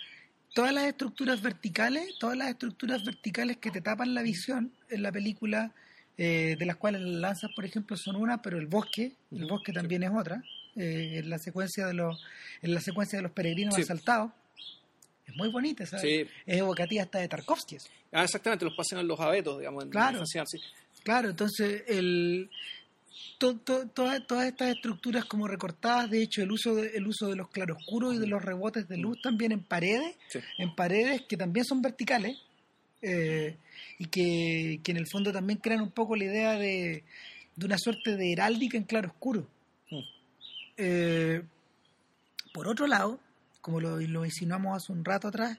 todas las estructuras verticales, todas las estructuras verticales que te tapan la visión en la película, eh, de las cuales las lanzas, por ejemplo, son una, pero el bosque, el bosque sí. también es otra, eh, en la secuencia de los, en la secuencia de los peregrinos Sí. asaltados. Es muy bonita, ¿sabes? Sí. Es evocativa hasta de Tarkovsky. eso. Ah, exactamente, los pasan en los abetos, digamos, en Claro. en sí. Claro, entonces el, to- to- todas, todas estas estructuras como recortadas, de hecho el uso de, el uso de los claroscuros y de los rebotes de luz también en paredes, Sí. en paredes que también son verticales eh, y que, que en el fondo también crean un poco la idea de, de una suerte de heráldica en claroscuro. Mm. Eh, por otro lado, como lo, lo insinuamos hace un rato atrás,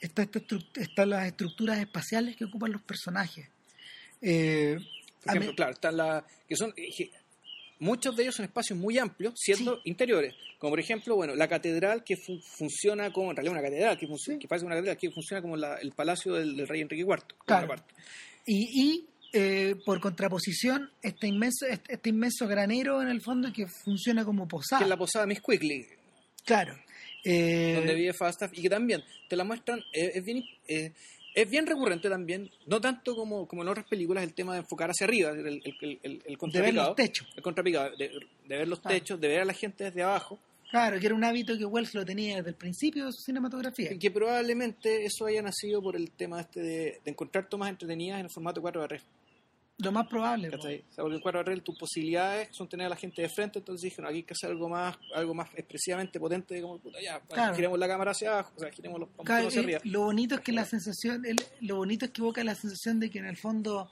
está esta están las estructuras espaciales que ocupan los personajes. Eh, Por ejemplo, claro, están la, que son eh, muchos de ellos son espacios muy amplios, siendo interiores, como por ejemplo, bueno, la catedral que fu- funciona como en realidad una catedral que, func- que parece una catedral que funciona como la- el palacio del, del rey Enrique IV, Claro. parte. Y, y, eh, por contraposición, este inmenso, este, este inmenso granero en el fondo que funciona como posada. que es la posada Miss Quigley, Claro. Eh, donde vive Falstaff y que también te la muestran eh, es bien eh, es bien recurrente también no tanto como, como en otras películas el tema de enfocar hacia arriba el, el, el, el, el de ver los contrapicado techos. el contrapicado de, de ver los Claro. techos de ver a la gente desde abajo Claro, que era un hábito que Wells lo tenía desde el principio de su cinematografía. y que probablemente eso haya nacido por el tema este de, de encontrar tomas entretenidas en el formato 4 barres Lo más probable. ¿cachai? O sea, porque en 4 barres tus posibilidades son tener a la gente de frente entonces dijeron aquí hay que hacer algo más algo más expresivamente potente como puta ya Claro. giremos la cámara hacia abajo o sea giremos los Claro, hacia arriba lo bonito es que la sensación, el- lo bonito es que evoca la sensación de que en el fondo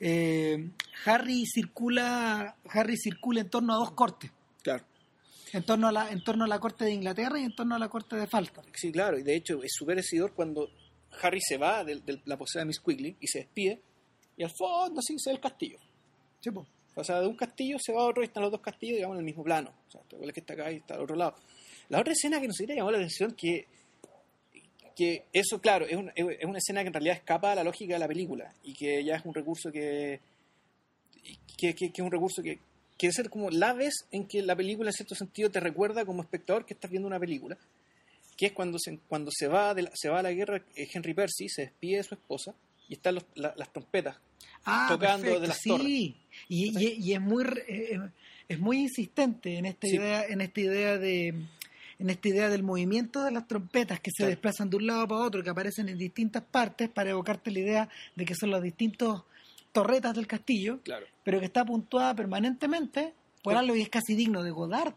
eh, Harry circula, Harry circula en torno a dos cortes, claro en torno a la, en torno a la corte de Inglaterra y en torno a la corte de Falstaff. Sí, claro, y de hecho es súper cuando Harry se va de, de la posada de Miss Quigley y se despide, y al fondo sí se ve el castillo. Sí. O sea, de un castillo se va a otro y están los dos castillos, digamos, en el mismo plano. O sea, es que está acá y está al otro lado. La otra escena que nos hubiera llamado la atención que que eso, claro, es, un- es una escena que en realidad escapa a la lógica de la película y que ya es un recurso que que, que- que es un recurso que quiere ser como la vez en que la película en cierto sentido te recuerda como espectador que estás viendo una película que es cuando se, cuando se va de la, se va a la guerra eh, Henry Percy se despide de su esposa y están los- la- las trompetas Ah, Tocando perfecto, de las sí. torres. Y, y- y es muy eh, es muy insistente en esta Sí. idea, en esta idea de en esta idea del movimiento de las trompetas que se desplazan de un lado para otro, que aparecen en distintas partes para evocarte la idea de que son los distintos torretas del castillo, claro pero que está puntuada permanentemente por algo que es casi digno de Godard.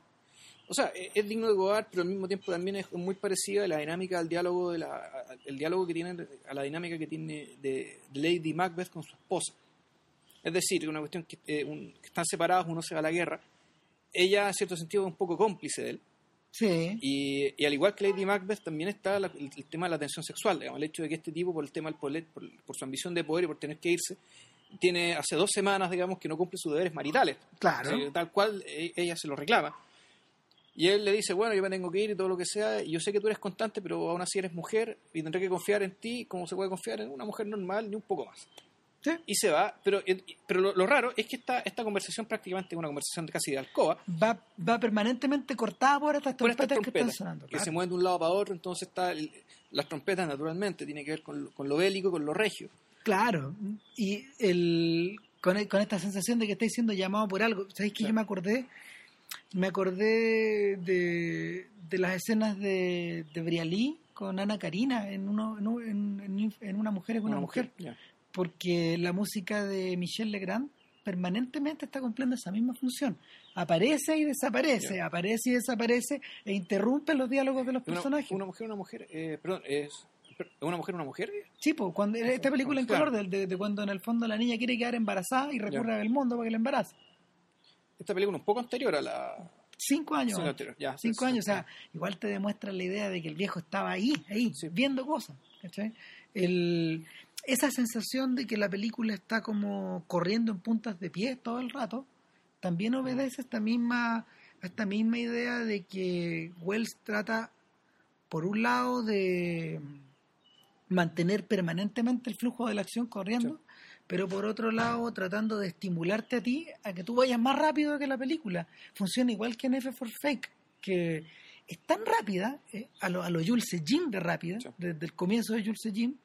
O sea es, es digno de Godard pero al mismo tiempo también es muy parecida a la dinámica del diálogo de la, a- el diálogo que tiene a la dinámica que tiene de, Lady Macbeth con su esposa es decir una cuestión que, eh, un- que están separados uno se va a la guerra ella en cierto sentido es un poco cómplice de él Sí. Y, y al igual que Lady Macbeth, también está la- el, el tema de la tensión sexual, digamos, el hecho de que este tipo, por el tema del poder, por, por su ambición de poder y por tener que irse, tiene hace dos semanas, digamos, que no cumple sus deberes maritales. Claro. Sí, tal cual e- ella se lo reclama. Y él le dice, bueno, yo me tengo que ir y todo lo que sea, y yo sé que tú eres constante, pero aún así eres mujer y tendré que confiar en ti como se puede confiar en una mujer normal, ni un poco más. Sí. Y se va, pero, pero lo, lo raro es que esta, esta conversación prácticamente es una conversación casi de alcoba, Va, va permanentemente cortada por estas por estas trompetas que están trompetas sonando. que claro. se mueven de un lado para otro, entonces está el- las trompetas naturalmente, tiene que ver con, con lo bélico, con lo regio. Claro, y el, con, con esta sensación de que estáis siendo llamado por algo. ¿Sabéis que Claro. yo me acordé? Me acordé de, de las escenas de, de Brialí con Ana Karina en, uno, en, en- en- Una mujer es una, mujer, porque la música de Michel Legrand permanentemente está cumpliendo esa misma función. Aparece y desaparece, aparece y desaparece e interrumpe los diálogos de los personajes. una mujer, una mujer, eh, perdón, es una mujer, una mujer. Sí, pues, cuando, esta película en Claro. color, de, de- de cuando en el fondo la niña quiere quedar embarazada y recurre Ya. a Belmondo para que la embarace. Esta película un poco anterior a la, cinco años. Anterior, ya, Cinco años, o sea, igual te demuestra la idea de que el viejo estaba ahí, ahí, Sí. viendo cosas. ¿cachai? El, esa sensación de que la película está como corriendo en puntas de pie todo el rato, también obedece a esta misma, a esta misma idea de que Wells trata, por un lado, de mantener permanentemente el flujo de la acción corriendo, pero por otro lado tratando de estimularte a ti a que tú vayas más rápido que la película. Funciona igual que en F for Fake, que es tan rápida, eh, a lo, a lo Jules Jim de rápida, Sí. desde el comienzo de Jules Jim,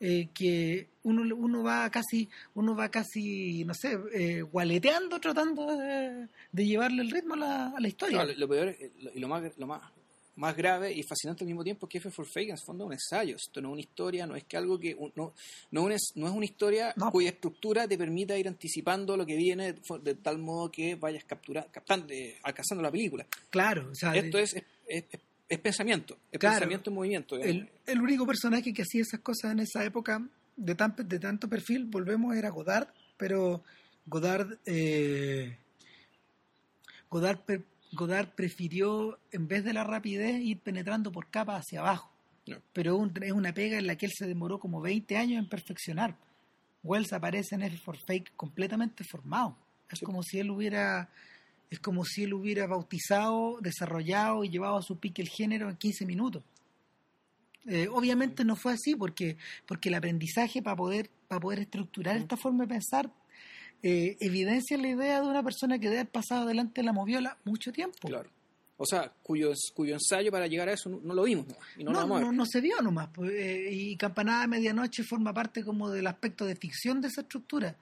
eh, que uno, uno va casi, uno va casi, no sé, eh, gualeteando, tratando de, de llevarle el ritmo a la, a la historia. No, lo, lo peor es- lo- y lo más, lo más, más grave y fascinante al mismo tiempo es que F for Fake en el fondo es un ensayo. Esto no es una historia, no es que algo que. No, no, es, no es una historia No. cuya estructura te permita ir anticipando lo que viene de, tal modo que vayas captura, captando, eh, alcanzando la película. Claro, o sea, Esto es, es, es- es pensamiento, es Claro. pensamiento en movimiento. el, el único personaje que hacía esas cosas en esa época de, tan, de tanto perfil, volvemos, era Godard, pero Godard, eh, Godard, Godard prefirió, en vez de la rapidez, ir penetrando por capas hacia abajo. No. Pero un- es una pega en la que él se demoró como 20 años en perfeccionar. Wells aparece en F for Fake completamente formado. Es Sí. como si él hubiera es como si él hubiera bautizado, desarrollado y llevado a su pique el género en 15 minutos. Eh, obviamente no fue así porque, porque el aprendizaje para poder, para poder estructurar esta forma de pensar eh, evidencia la idea de una persona que debe haber pasado delante de la moviola mucho tiempo. Claro. O sea, cuyo, cuyo ensayo para llegar a eso no, no lo vimos ¿no? y no, No, se vio nomás. pues, eh, y Campanada de Medianoche forma parte como del aspecto de ficción de esa estructura.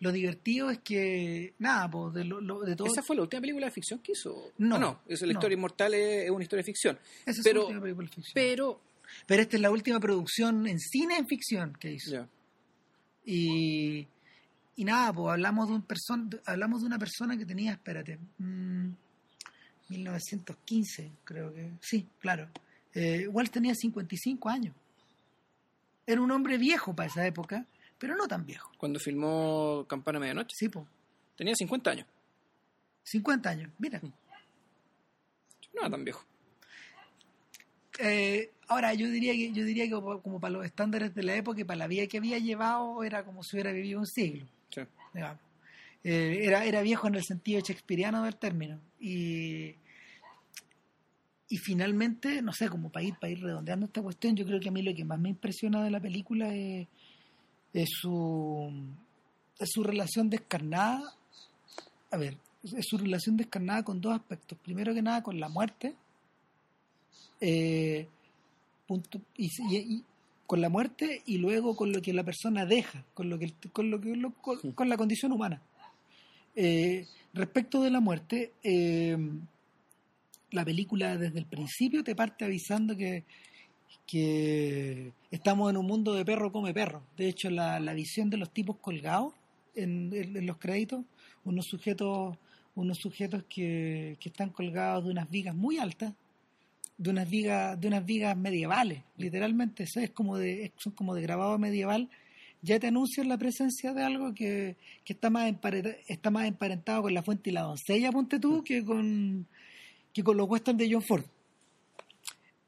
Lo divertido es que, nada, pues, de, lo- lo- de todo. ¿Esa fue la última película de ficción que hizo? No, Ah, no, es la historia inmortal es, es una historia de ficción. esa es pero- su última película de ficción. Pero, Pero esta es la última producción en cine en ficción que hizo. ya, Y, y nada, pues hablamos de un person hablamos de una persona que tenía, espérate, mm, 1915, creo que. Sí, claro. Eh, Walsh tenía 55 años. Era un hombre viejo para esa época, pero no tan viejo. cuando filmó Campana Medianoche, Sí, pues. tenía 50 años. 50 años, mira. No era tan viejo. Eh, ahora, yo diría que yo diría que como, como para los estándares de la época y para la vida que había llevado, era como si hubiera vivido un siglo. Eh, era, era viejo en el sentido shakespeariano del término. Y, y finalmente, no sé, como ir, para ir redondeando esta cuestión, yo creo que a mí lo que más me impresiona de la película es, su, es su relación descarnada. A ver, es su relación descarnada con dos aspectos. Primero que nada, con la muerte. eh, punto, y- con la muerte y luego con lo que la persona deja, con lo que con lo que lo- con, Sí. con la condición humana. Eh, respecto de la muerte, eh, la película desde el principio te parte avisando que, que estamos en un mundo de perro come perro. De hecho, la, la visión de los tipos colgados en, en- en los créditos, unos sujetos, unos sujetos que, que están colgados de unas vigas muy altas, de unas vigas, de unas vigas medievales, literalmente, eso es como de, son como de grabado medieval, ya te anuncian la presencia de algo que, que está más emparentado, está más emparentado con la fuente y la doncella, ponte tú, que con que con los westerns de John Ford.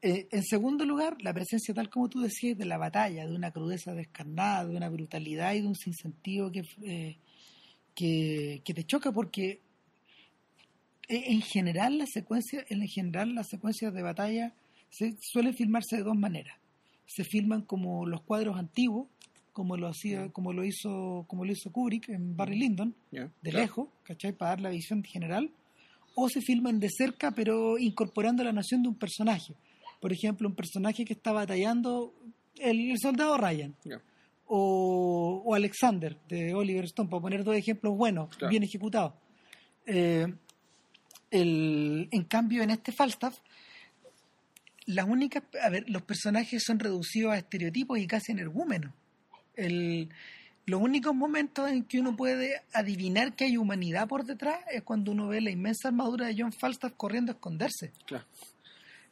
Eh, en segundo lugar, la presencia, tal como tú decías, de la batalla, de una crudeza descarnada, de una brutalidad y de un sinsentido que, eh, que, que te choca porque en general las secuencias, en general las secuencias de batalla se suelen filmarse de dos maneras. Se filman como los cuadros antiguos, como lo hacía, como lo hizo, como lo hizo Kubrick en Barry Lyndon, Ya, de lejos, ¿cachai? Para dar la visión general, o se filman de cerca, pero incorporando la noción de un personaje. Por ejemplo, un personaje que está batallando, el, el soldado Ryan, Ya. o, o Alexander, de Oliver Stone, para poner dos ejemplos buenos, bien ejecutados. Eh, el- en cambio, en este Falstaff, las únicas, a ver, los personajes son reducidos a estereotipos y casi energúmenos. El, los únicos momentos en que uno puede adivinar que hay humanidad por detrás es cuando uno ve la inmensa armadura de John Falstaff corriendo a esconderse. Claro.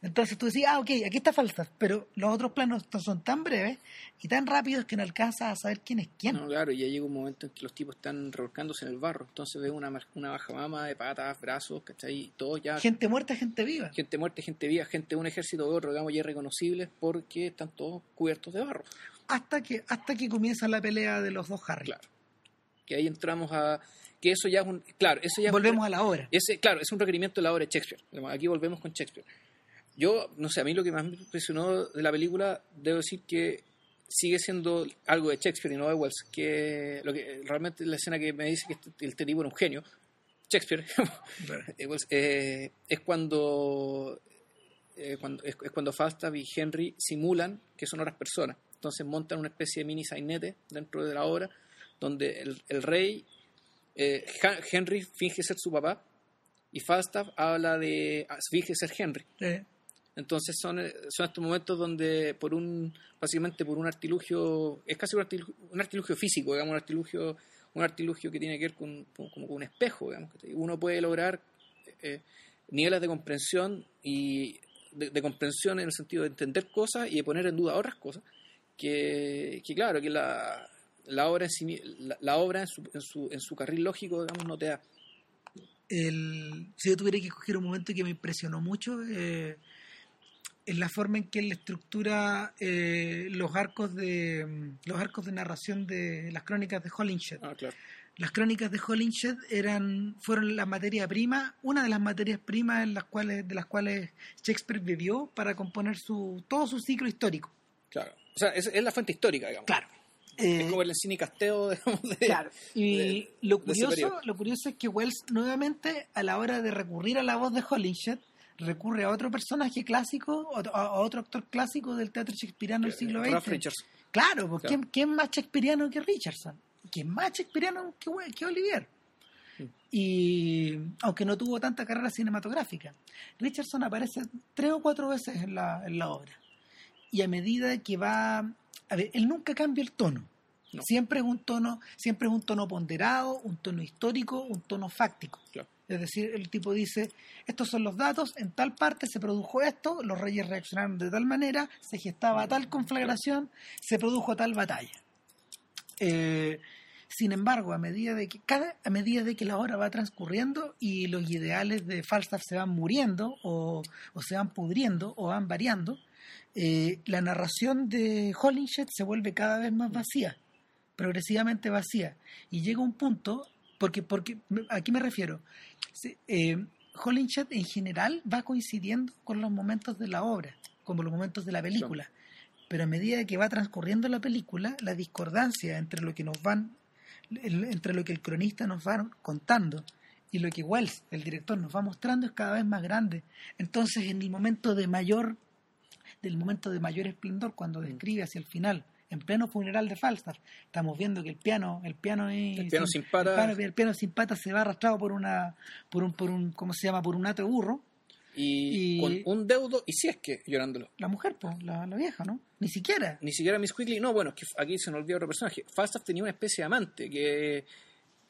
Entonces tú decís, ah, ok, aquí está Falstaff, pero los otros planos son tan breves y tan rápidos que no alcanzas a saber quién es quién. No, claro, y ya llega un momento en que los tipos están revolcándose en el barro, entonces ves una, una baja mama de patas, brazos, ¿cachai? Todo ya... Gente muerta, gente viva. Gente muerta, gente viva, gente de un ejército de otro, digamos, ya irreconocibles porque están todos cubiertos de barro. Hasta que, hasta que comienza la pelea de los dos Harry. Claro. Que ahí entramos a que eso ya es un claro eso ya volvemos a la obra ese claro es un requerimiento de la obra de Shakespeare aquí volvemos con Shakespeare yo, no sé, a mí lo que más me impresionó de la película, debo decir que sigue siendo algo de Shakespeare y no de Wells, que, lo que realmente la escena que me dice que este, este tipo era un genio, Shakespeare, eh, es cuando, eh, cuando es, cuando Falstaff y Henry simulan que son otras personas. Entonces montan una especie de mini sainete dentro de la obra, donde el, rey, eh, Henry finge ser su papá, y Falstaff habla de, finge ser Henry. Entonces son, eh, son estos momentos donde por un, básicamente por un artilugio, es casi un artilugio, físico, digamos, un artilugio, un artilugio que tiene que ver con, como un espejo, digamos, uno puede lograr eh, niveles de comprensión y de, comprensión en el sentido de entender cosas y de poner en duda otras cosas, que, que claro, que la, la obra en sí, la, obra en su, en su, en su carril lógico, digamos, no te da. El, si yo tuviera que coger un momento que me impresionó mucho, eh, en la forma en que él estructura eh, los arcos de los arcos de narración de las crónicas de Holinshed. Ah, las crónicas de Holinshed eran fueron la materia prima, una de las materias primas en las cuales de las cuales Shakespeare vivió para componer su todo su ciclo histórico. Claro. O sea, es, la fuente histórica, digamos. Claro. es como el cine casteo, digamos, de, Claro. Y lo curioso, lo curioso es que Wells nuevamente a la hora de recurrir a la voz de Holinshed recurre a otro personaje clásico, a otro actor clásico del teatro shakespeariano del siglo XX. Claro, porque ¿quién, ¿quién, más shakespeariano que Richardson? ¿Quién más shakespeariano que, que Olivier? Y aunque no tuvo tanta carrera cinematográfica, Richardson aparece tres o cuatro veces en la, en la obra. Y a medida que va... A ver, él nunca cambia el tono. Siempre es un tono, siempre es un tono ponderado, un tono histórico, un tono fáctico. Es decir, el tipo dice, estos son los datos, en tal parte se produjo esto, los reyes reaccionaron de tal manera, se gestaba tal conflagración, se produjo tal batalla. Eh, sin embargo, a medida de que cada, a medida de que la hora va transcurriendo y los ideales de Falstaff se van muriendo o, se van pudriendo o van variando, eh, la narración de Holinshed se vuelve cada vez más vacía, progresivamente vacía, y llega un punto porque, porque aquí me refiero. Eh, en general va coincidiendo con los momentos de la obra, como los momentos de la película. Pero a medida que va transcurriendo la película, la discordancia entre lo que nos van, entre lo que el cronista nos va contando y lo que Wells, el director, nos va mostrando es cada vez más grande. Entonces, en el momento de mayor, del momento de mayor esplendor, cuando mm. describe hacia el final en pleno funeral de Falstaff. Estamos viendo que el piano, el piano, el piano sin, pata, el, piano sin pata se va arrastrado por una, por un, por un, ¿cómo se llama? Por un de burro. Y, con un deudo, y si es que llorándolo. La mujer, pues, la, vieja, ¿no? Ni siquiera. Ni siquiera Miss Quigley, no, bueno, es que aquí se nos olvida otro personaje. Falstaff tenía una especie de amante, que,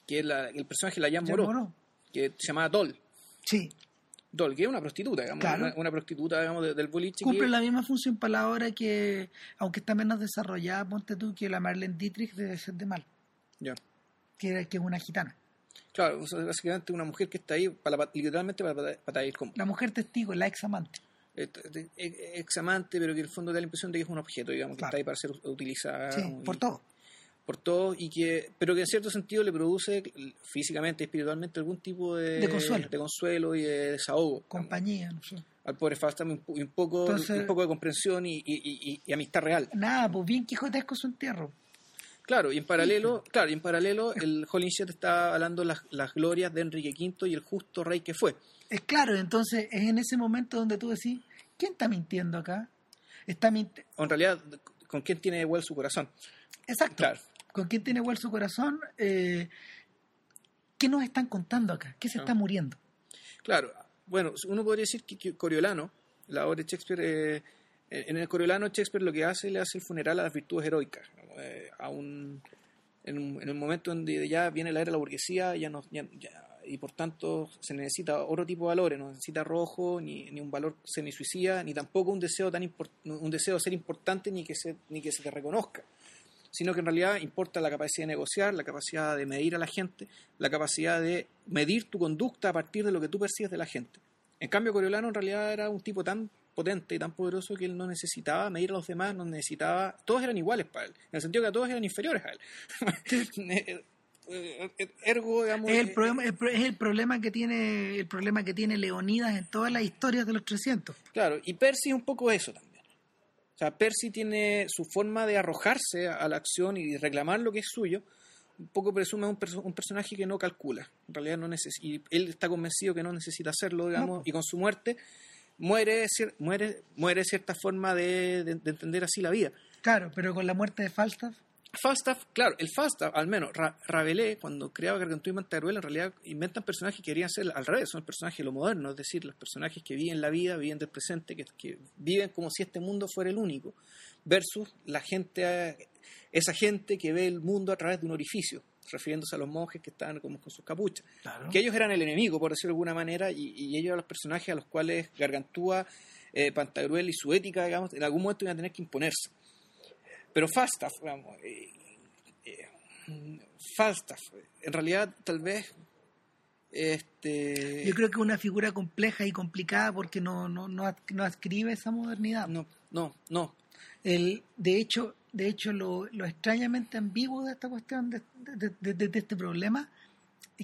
que el personaje la llamó que se llamaba Doll. Sí. Doll, que es una prostituta, digamos, una, prostituta, digamos, del boliche. Cumple la misma función para la hora que, aunque está menos desarrollada, ponte tú, que la Marlene Dietrich debe ser de mal. Ya. Que, que es una gitana. Claro, básicamente una mujer que está ahí para, literalmente para para como. La mujer testigo, la ex amante. Ex amante, pero que en el fondo da la impresión de que es un objeto, digamos, que está ahí para ser utilizada. Sí, por todo por todo y que pero que en cierto sentido le produce físicamente espiritualmente algún tipo de, de consuelo. de consuelo y de desahogo. Compañía no sé. Al pobre Falstaff un, un poco un poco de comprensión y, y, y, amistad real. Nada pues bien quijotesco su entierro claro y en paralelo claro y en paralelo el Holinshed está hablando las, las glorias de Enrique V y el justo rey que fue. Es claro entonces es en ese momento donde tú decís quién está mintiendo acá está mintiendo en realidad con quién tiene igual su corazón exacto. Claro con quién tiene igual su corazón, eh, ¿qué nos están contando acá? ¿Qué se está muriendo? Claro, bueno, uno podría decir que, Coriolano, la obra de Shakespeare, eh, en el Coriolano Shakespeare lo que hace, le hace el funeral a las virtudes heroicas, eh, a un, en, un, momento donde ya viene la era de la burguesía, ya no, ya, y por tanto se necesita otro tipo de valores, no necesita rojo, ni, ni un valor semisuicida, ni tampoco un deseo tan un deseo de ser importante ni que se, ni que se te reconozca, sino que en realidad importa la capacidad de negociar, la capacidad de medir a la gente, la capacidad de medir tu conducta a partir de lo que tú percibes de la gente. En cambio, Coriolano en realidad era un tipo tan potente y tan poderoso que él no necesitaba medir a los demás, no necesitaba, todos eran iguales para él, en el sentido que todos eran inferiores a él. Ergo, digamos, es el, problema, es el problema que tiene el problema que tiene Leonidas en todas las historias de los 300. Claro, y Percy es un poco eso también. O sea, Percy tiene su forma de arrojarse a la acción y reclamar lo que es suyo, un poco presume un, un personaje que no calcula. En realidad no y él está convencido que no necesita hacerlo, digamos, y con su muerte muere, muere, muere cierta forma de, entender así la vida. Claro, pero con la muerte de Falstaff. Falstaff, claro, el Falstaff, al menos, Rabelais, cuando creaba Gargantúa y Mantaruel, en realidad inventan personajes que querían ser al revés, son personajes de lo moderno, es decir, los personajes que viven la vida, viven del presente, que, que viven como si este mundo fuera el único, versus la gente, esa gente que ve el mundo a través de un orificio, refiriéndose a los monjes que estaban como con sus capuchas. Que ellos eran el enemigo, por decirlo de alguna manera, y, ellos eran los personajes a los cuales Gargantúa, eh, Pantagruel y su ética, digamos, en algún momento iban a tener que imponerse. Pero Falstaff, digamos, eh, eh, Falstaff, en realidad tal vez este... Yo creo que es una figura compleja y complicada porque no, no, no, no adscribe esa modernidad. No, no, no. El, de hecho, de hecho lo, lo extrañamente ambiguo de esta cuestión, de, de, este problema,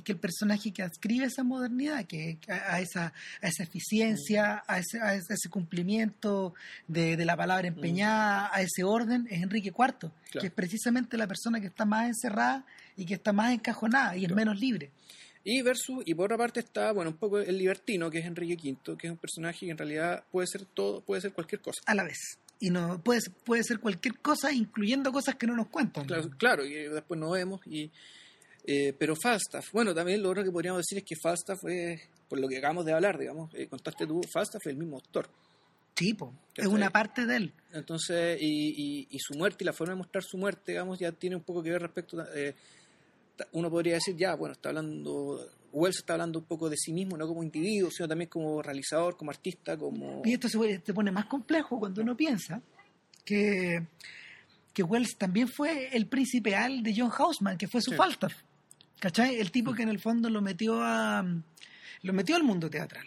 que el personaje que adscribe esa modernidad, que a, esa, a esa eficiencia, a ese, a ese cumplimiento de, la palabra empeñada, a ese orden, es Enrique IV, que es precisamente la persona que está más encerrada y que está más encajonada y es menos libre. Y versus, y por otra parte está, bueno, un poco el libertino, que es Enrique V, que es un personaje que en realidad puede ser todo, puede ser cualquier cosa. A la vez y no puede, puede ser cualquier cosa, incluyendo cosas que no nos cuentan. Claro, claro y después no vemos. Y, eh, pero Falstaff, bueno, también lo otro que podríamos decir es que Falstaff fue, por lo que acabamos de hablar, digamos, eh, contaste tú, Falstaff fue el mismo actor. Tipo, es una parte de él. Entonces, y, y, su muerte y la forma de mostrar su muerte, digamos, ya tiene un poco que ver respecto. Eh, uno podría decir, ya, bueno, está hablando Wells está hablando un poco de sí mismo, no como individuo, sino también como realizador, como artista, como... Y esto se, pone más complejo cuando uno piensa que, que Wells también fue el príncipe Al de John Hausman, que fue su falta. ¿Cachai? El tipo que en el fondo lo metió a lo metió al mundo teatral.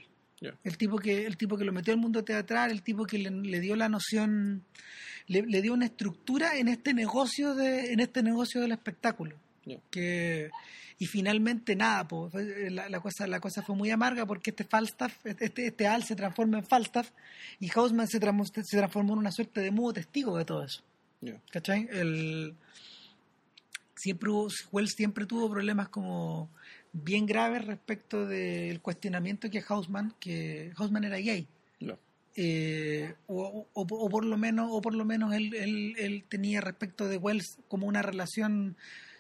El tipo que el tipo que lo metió al mundo teatral, el tipo que le, dio la noción le, dio una estructura en este negocio de en este negocio del espectáculo. Que y finalmente nada, pues, la, cosa, la cosa fue muy amarga porque este Falstaff, este, este Al se transforma en Falstaff y Hausman se, se transformó en una suerte de mudo testigo de todo eso. ¿Cachai? El, siempre Wells siempre tuvo problemas como bien graves respecto del cuestionamiento que Hausman, que Hausman era gay. Eh, o, o, por lo menos o por lo menos él, él, él, tenía respecto de Wells como una relación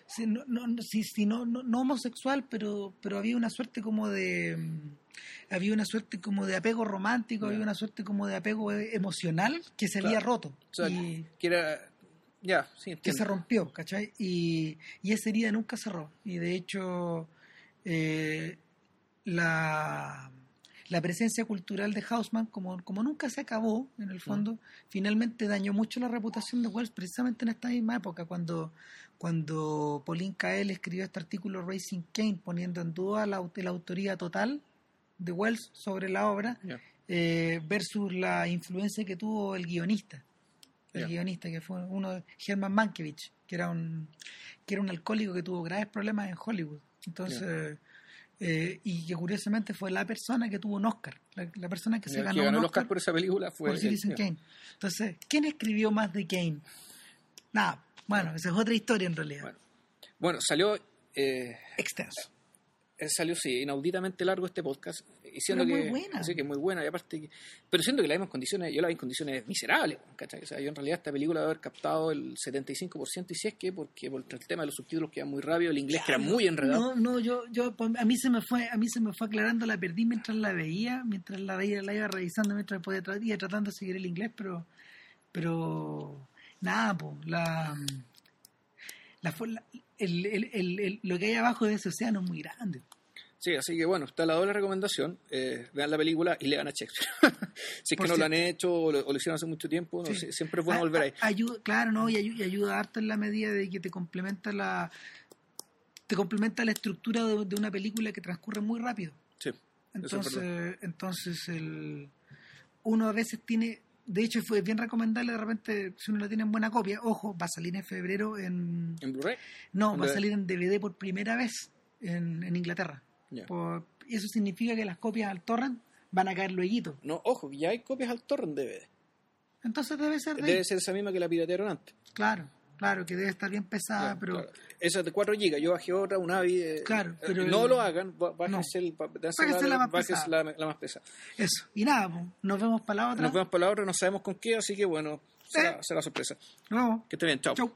si no, no, si, no, no, homosexual, pero, pero había una suerte como de había una suerte como de apego romántico, había una suerte como de apego emocional que se había roto. y, que era, que se rompió, ¿cachai? Y, y esa herida nunca cerró. Y de hecho, eh, la, la presencia cultural de Hausman, como, como nunca se acabó, en el fondo, finalmente dañó mucho la reputación de Wells, precisamente en esta misma época, cuando cuando Pauline Kael escribió este artículo Racing Kane poniendo en duda la, autoría total de Wells sobre la obra eh, versus la influencia que tuvo el guionista el guionista que fue uno de Herman Mankiewicz que era un que era un alcohólico que tuvo graves problemas en Hollywood entonces eh, y que curiosamente fue la persona que tuvo un Oscar la, persona que se ganó, un Oscar, Oscar, por esa película fue Citizen Kane entonces ¿quién escribió más de Kane? nada bueno, esa es otra historia en realidad. Bueno, salió... Eh, Extenso. Eh, salió, sí, inauditamente largo este podcast. Y siendo pero que, muy buena. Sí, que muy buena. Y aparte, pero siendo que la vimos en condiciones, yo la vi en condiciones miserables. ¿cachai? O sea, yo en realidad esta película debe haber captado el 75% y si es que, porque por el tema de los subtítulos que era muy rápido, el inglés que era muy enredado. No, no, yo, yo, a mí se me fue, a mí se me fue aclarando, la perdí mientras la veía, mientras la veía, la iba revisando, mientras podía iba tratando de seguir el inglés, pero, pero, nada, pues, la el, el, el, lo que hay abajo de ese océano es muy grande. Sí, así que bueno, está la doble recomendación. Eh, vean la película y lean a Shakespeare. si es Por que no lo han hecho o lo, o lo hicieron hace mucho tiempo, no Sí. sé, siempre es bueno A- volver ahí. a- ayuda, claro, no, y ayuda, y ayuda harto en la medida de que te complementa la te complementa la estructura de, de una película que transcurre muy rápido. Sí, es Entonces, entonces el, uno a veces tiene, de hecho fue bien recomendable de repente, si uno lo tiene en buena copia, ojo, va a salir en febrero en... ¿En Blu-ray? No, ¿En va a salir en DVD por primera vez en, en Inglaterra. Ya. Por- y eso significa que las copias al torrent van a caer luego. No, ojo, ya hay copias al torrent DVD. Entonces debe ser de ahí. Debe ser esa misma que la piratearon antes. Claro, claro, que debe estar bien pesada, pero... claro. Esa es de 4 GB, yo bajé otra, una Avi. eh, Claro, eh, pero no el- lo hagan, bájense, No. el, bájense la más bájense la- la más pesada. Eso. Y nada, pues, nos vemos para la otra. Nos vemos para la otra, no sabemos con qué, así que bueno, será, Eh. será sorpresa. Que esté bien, chao. Chau.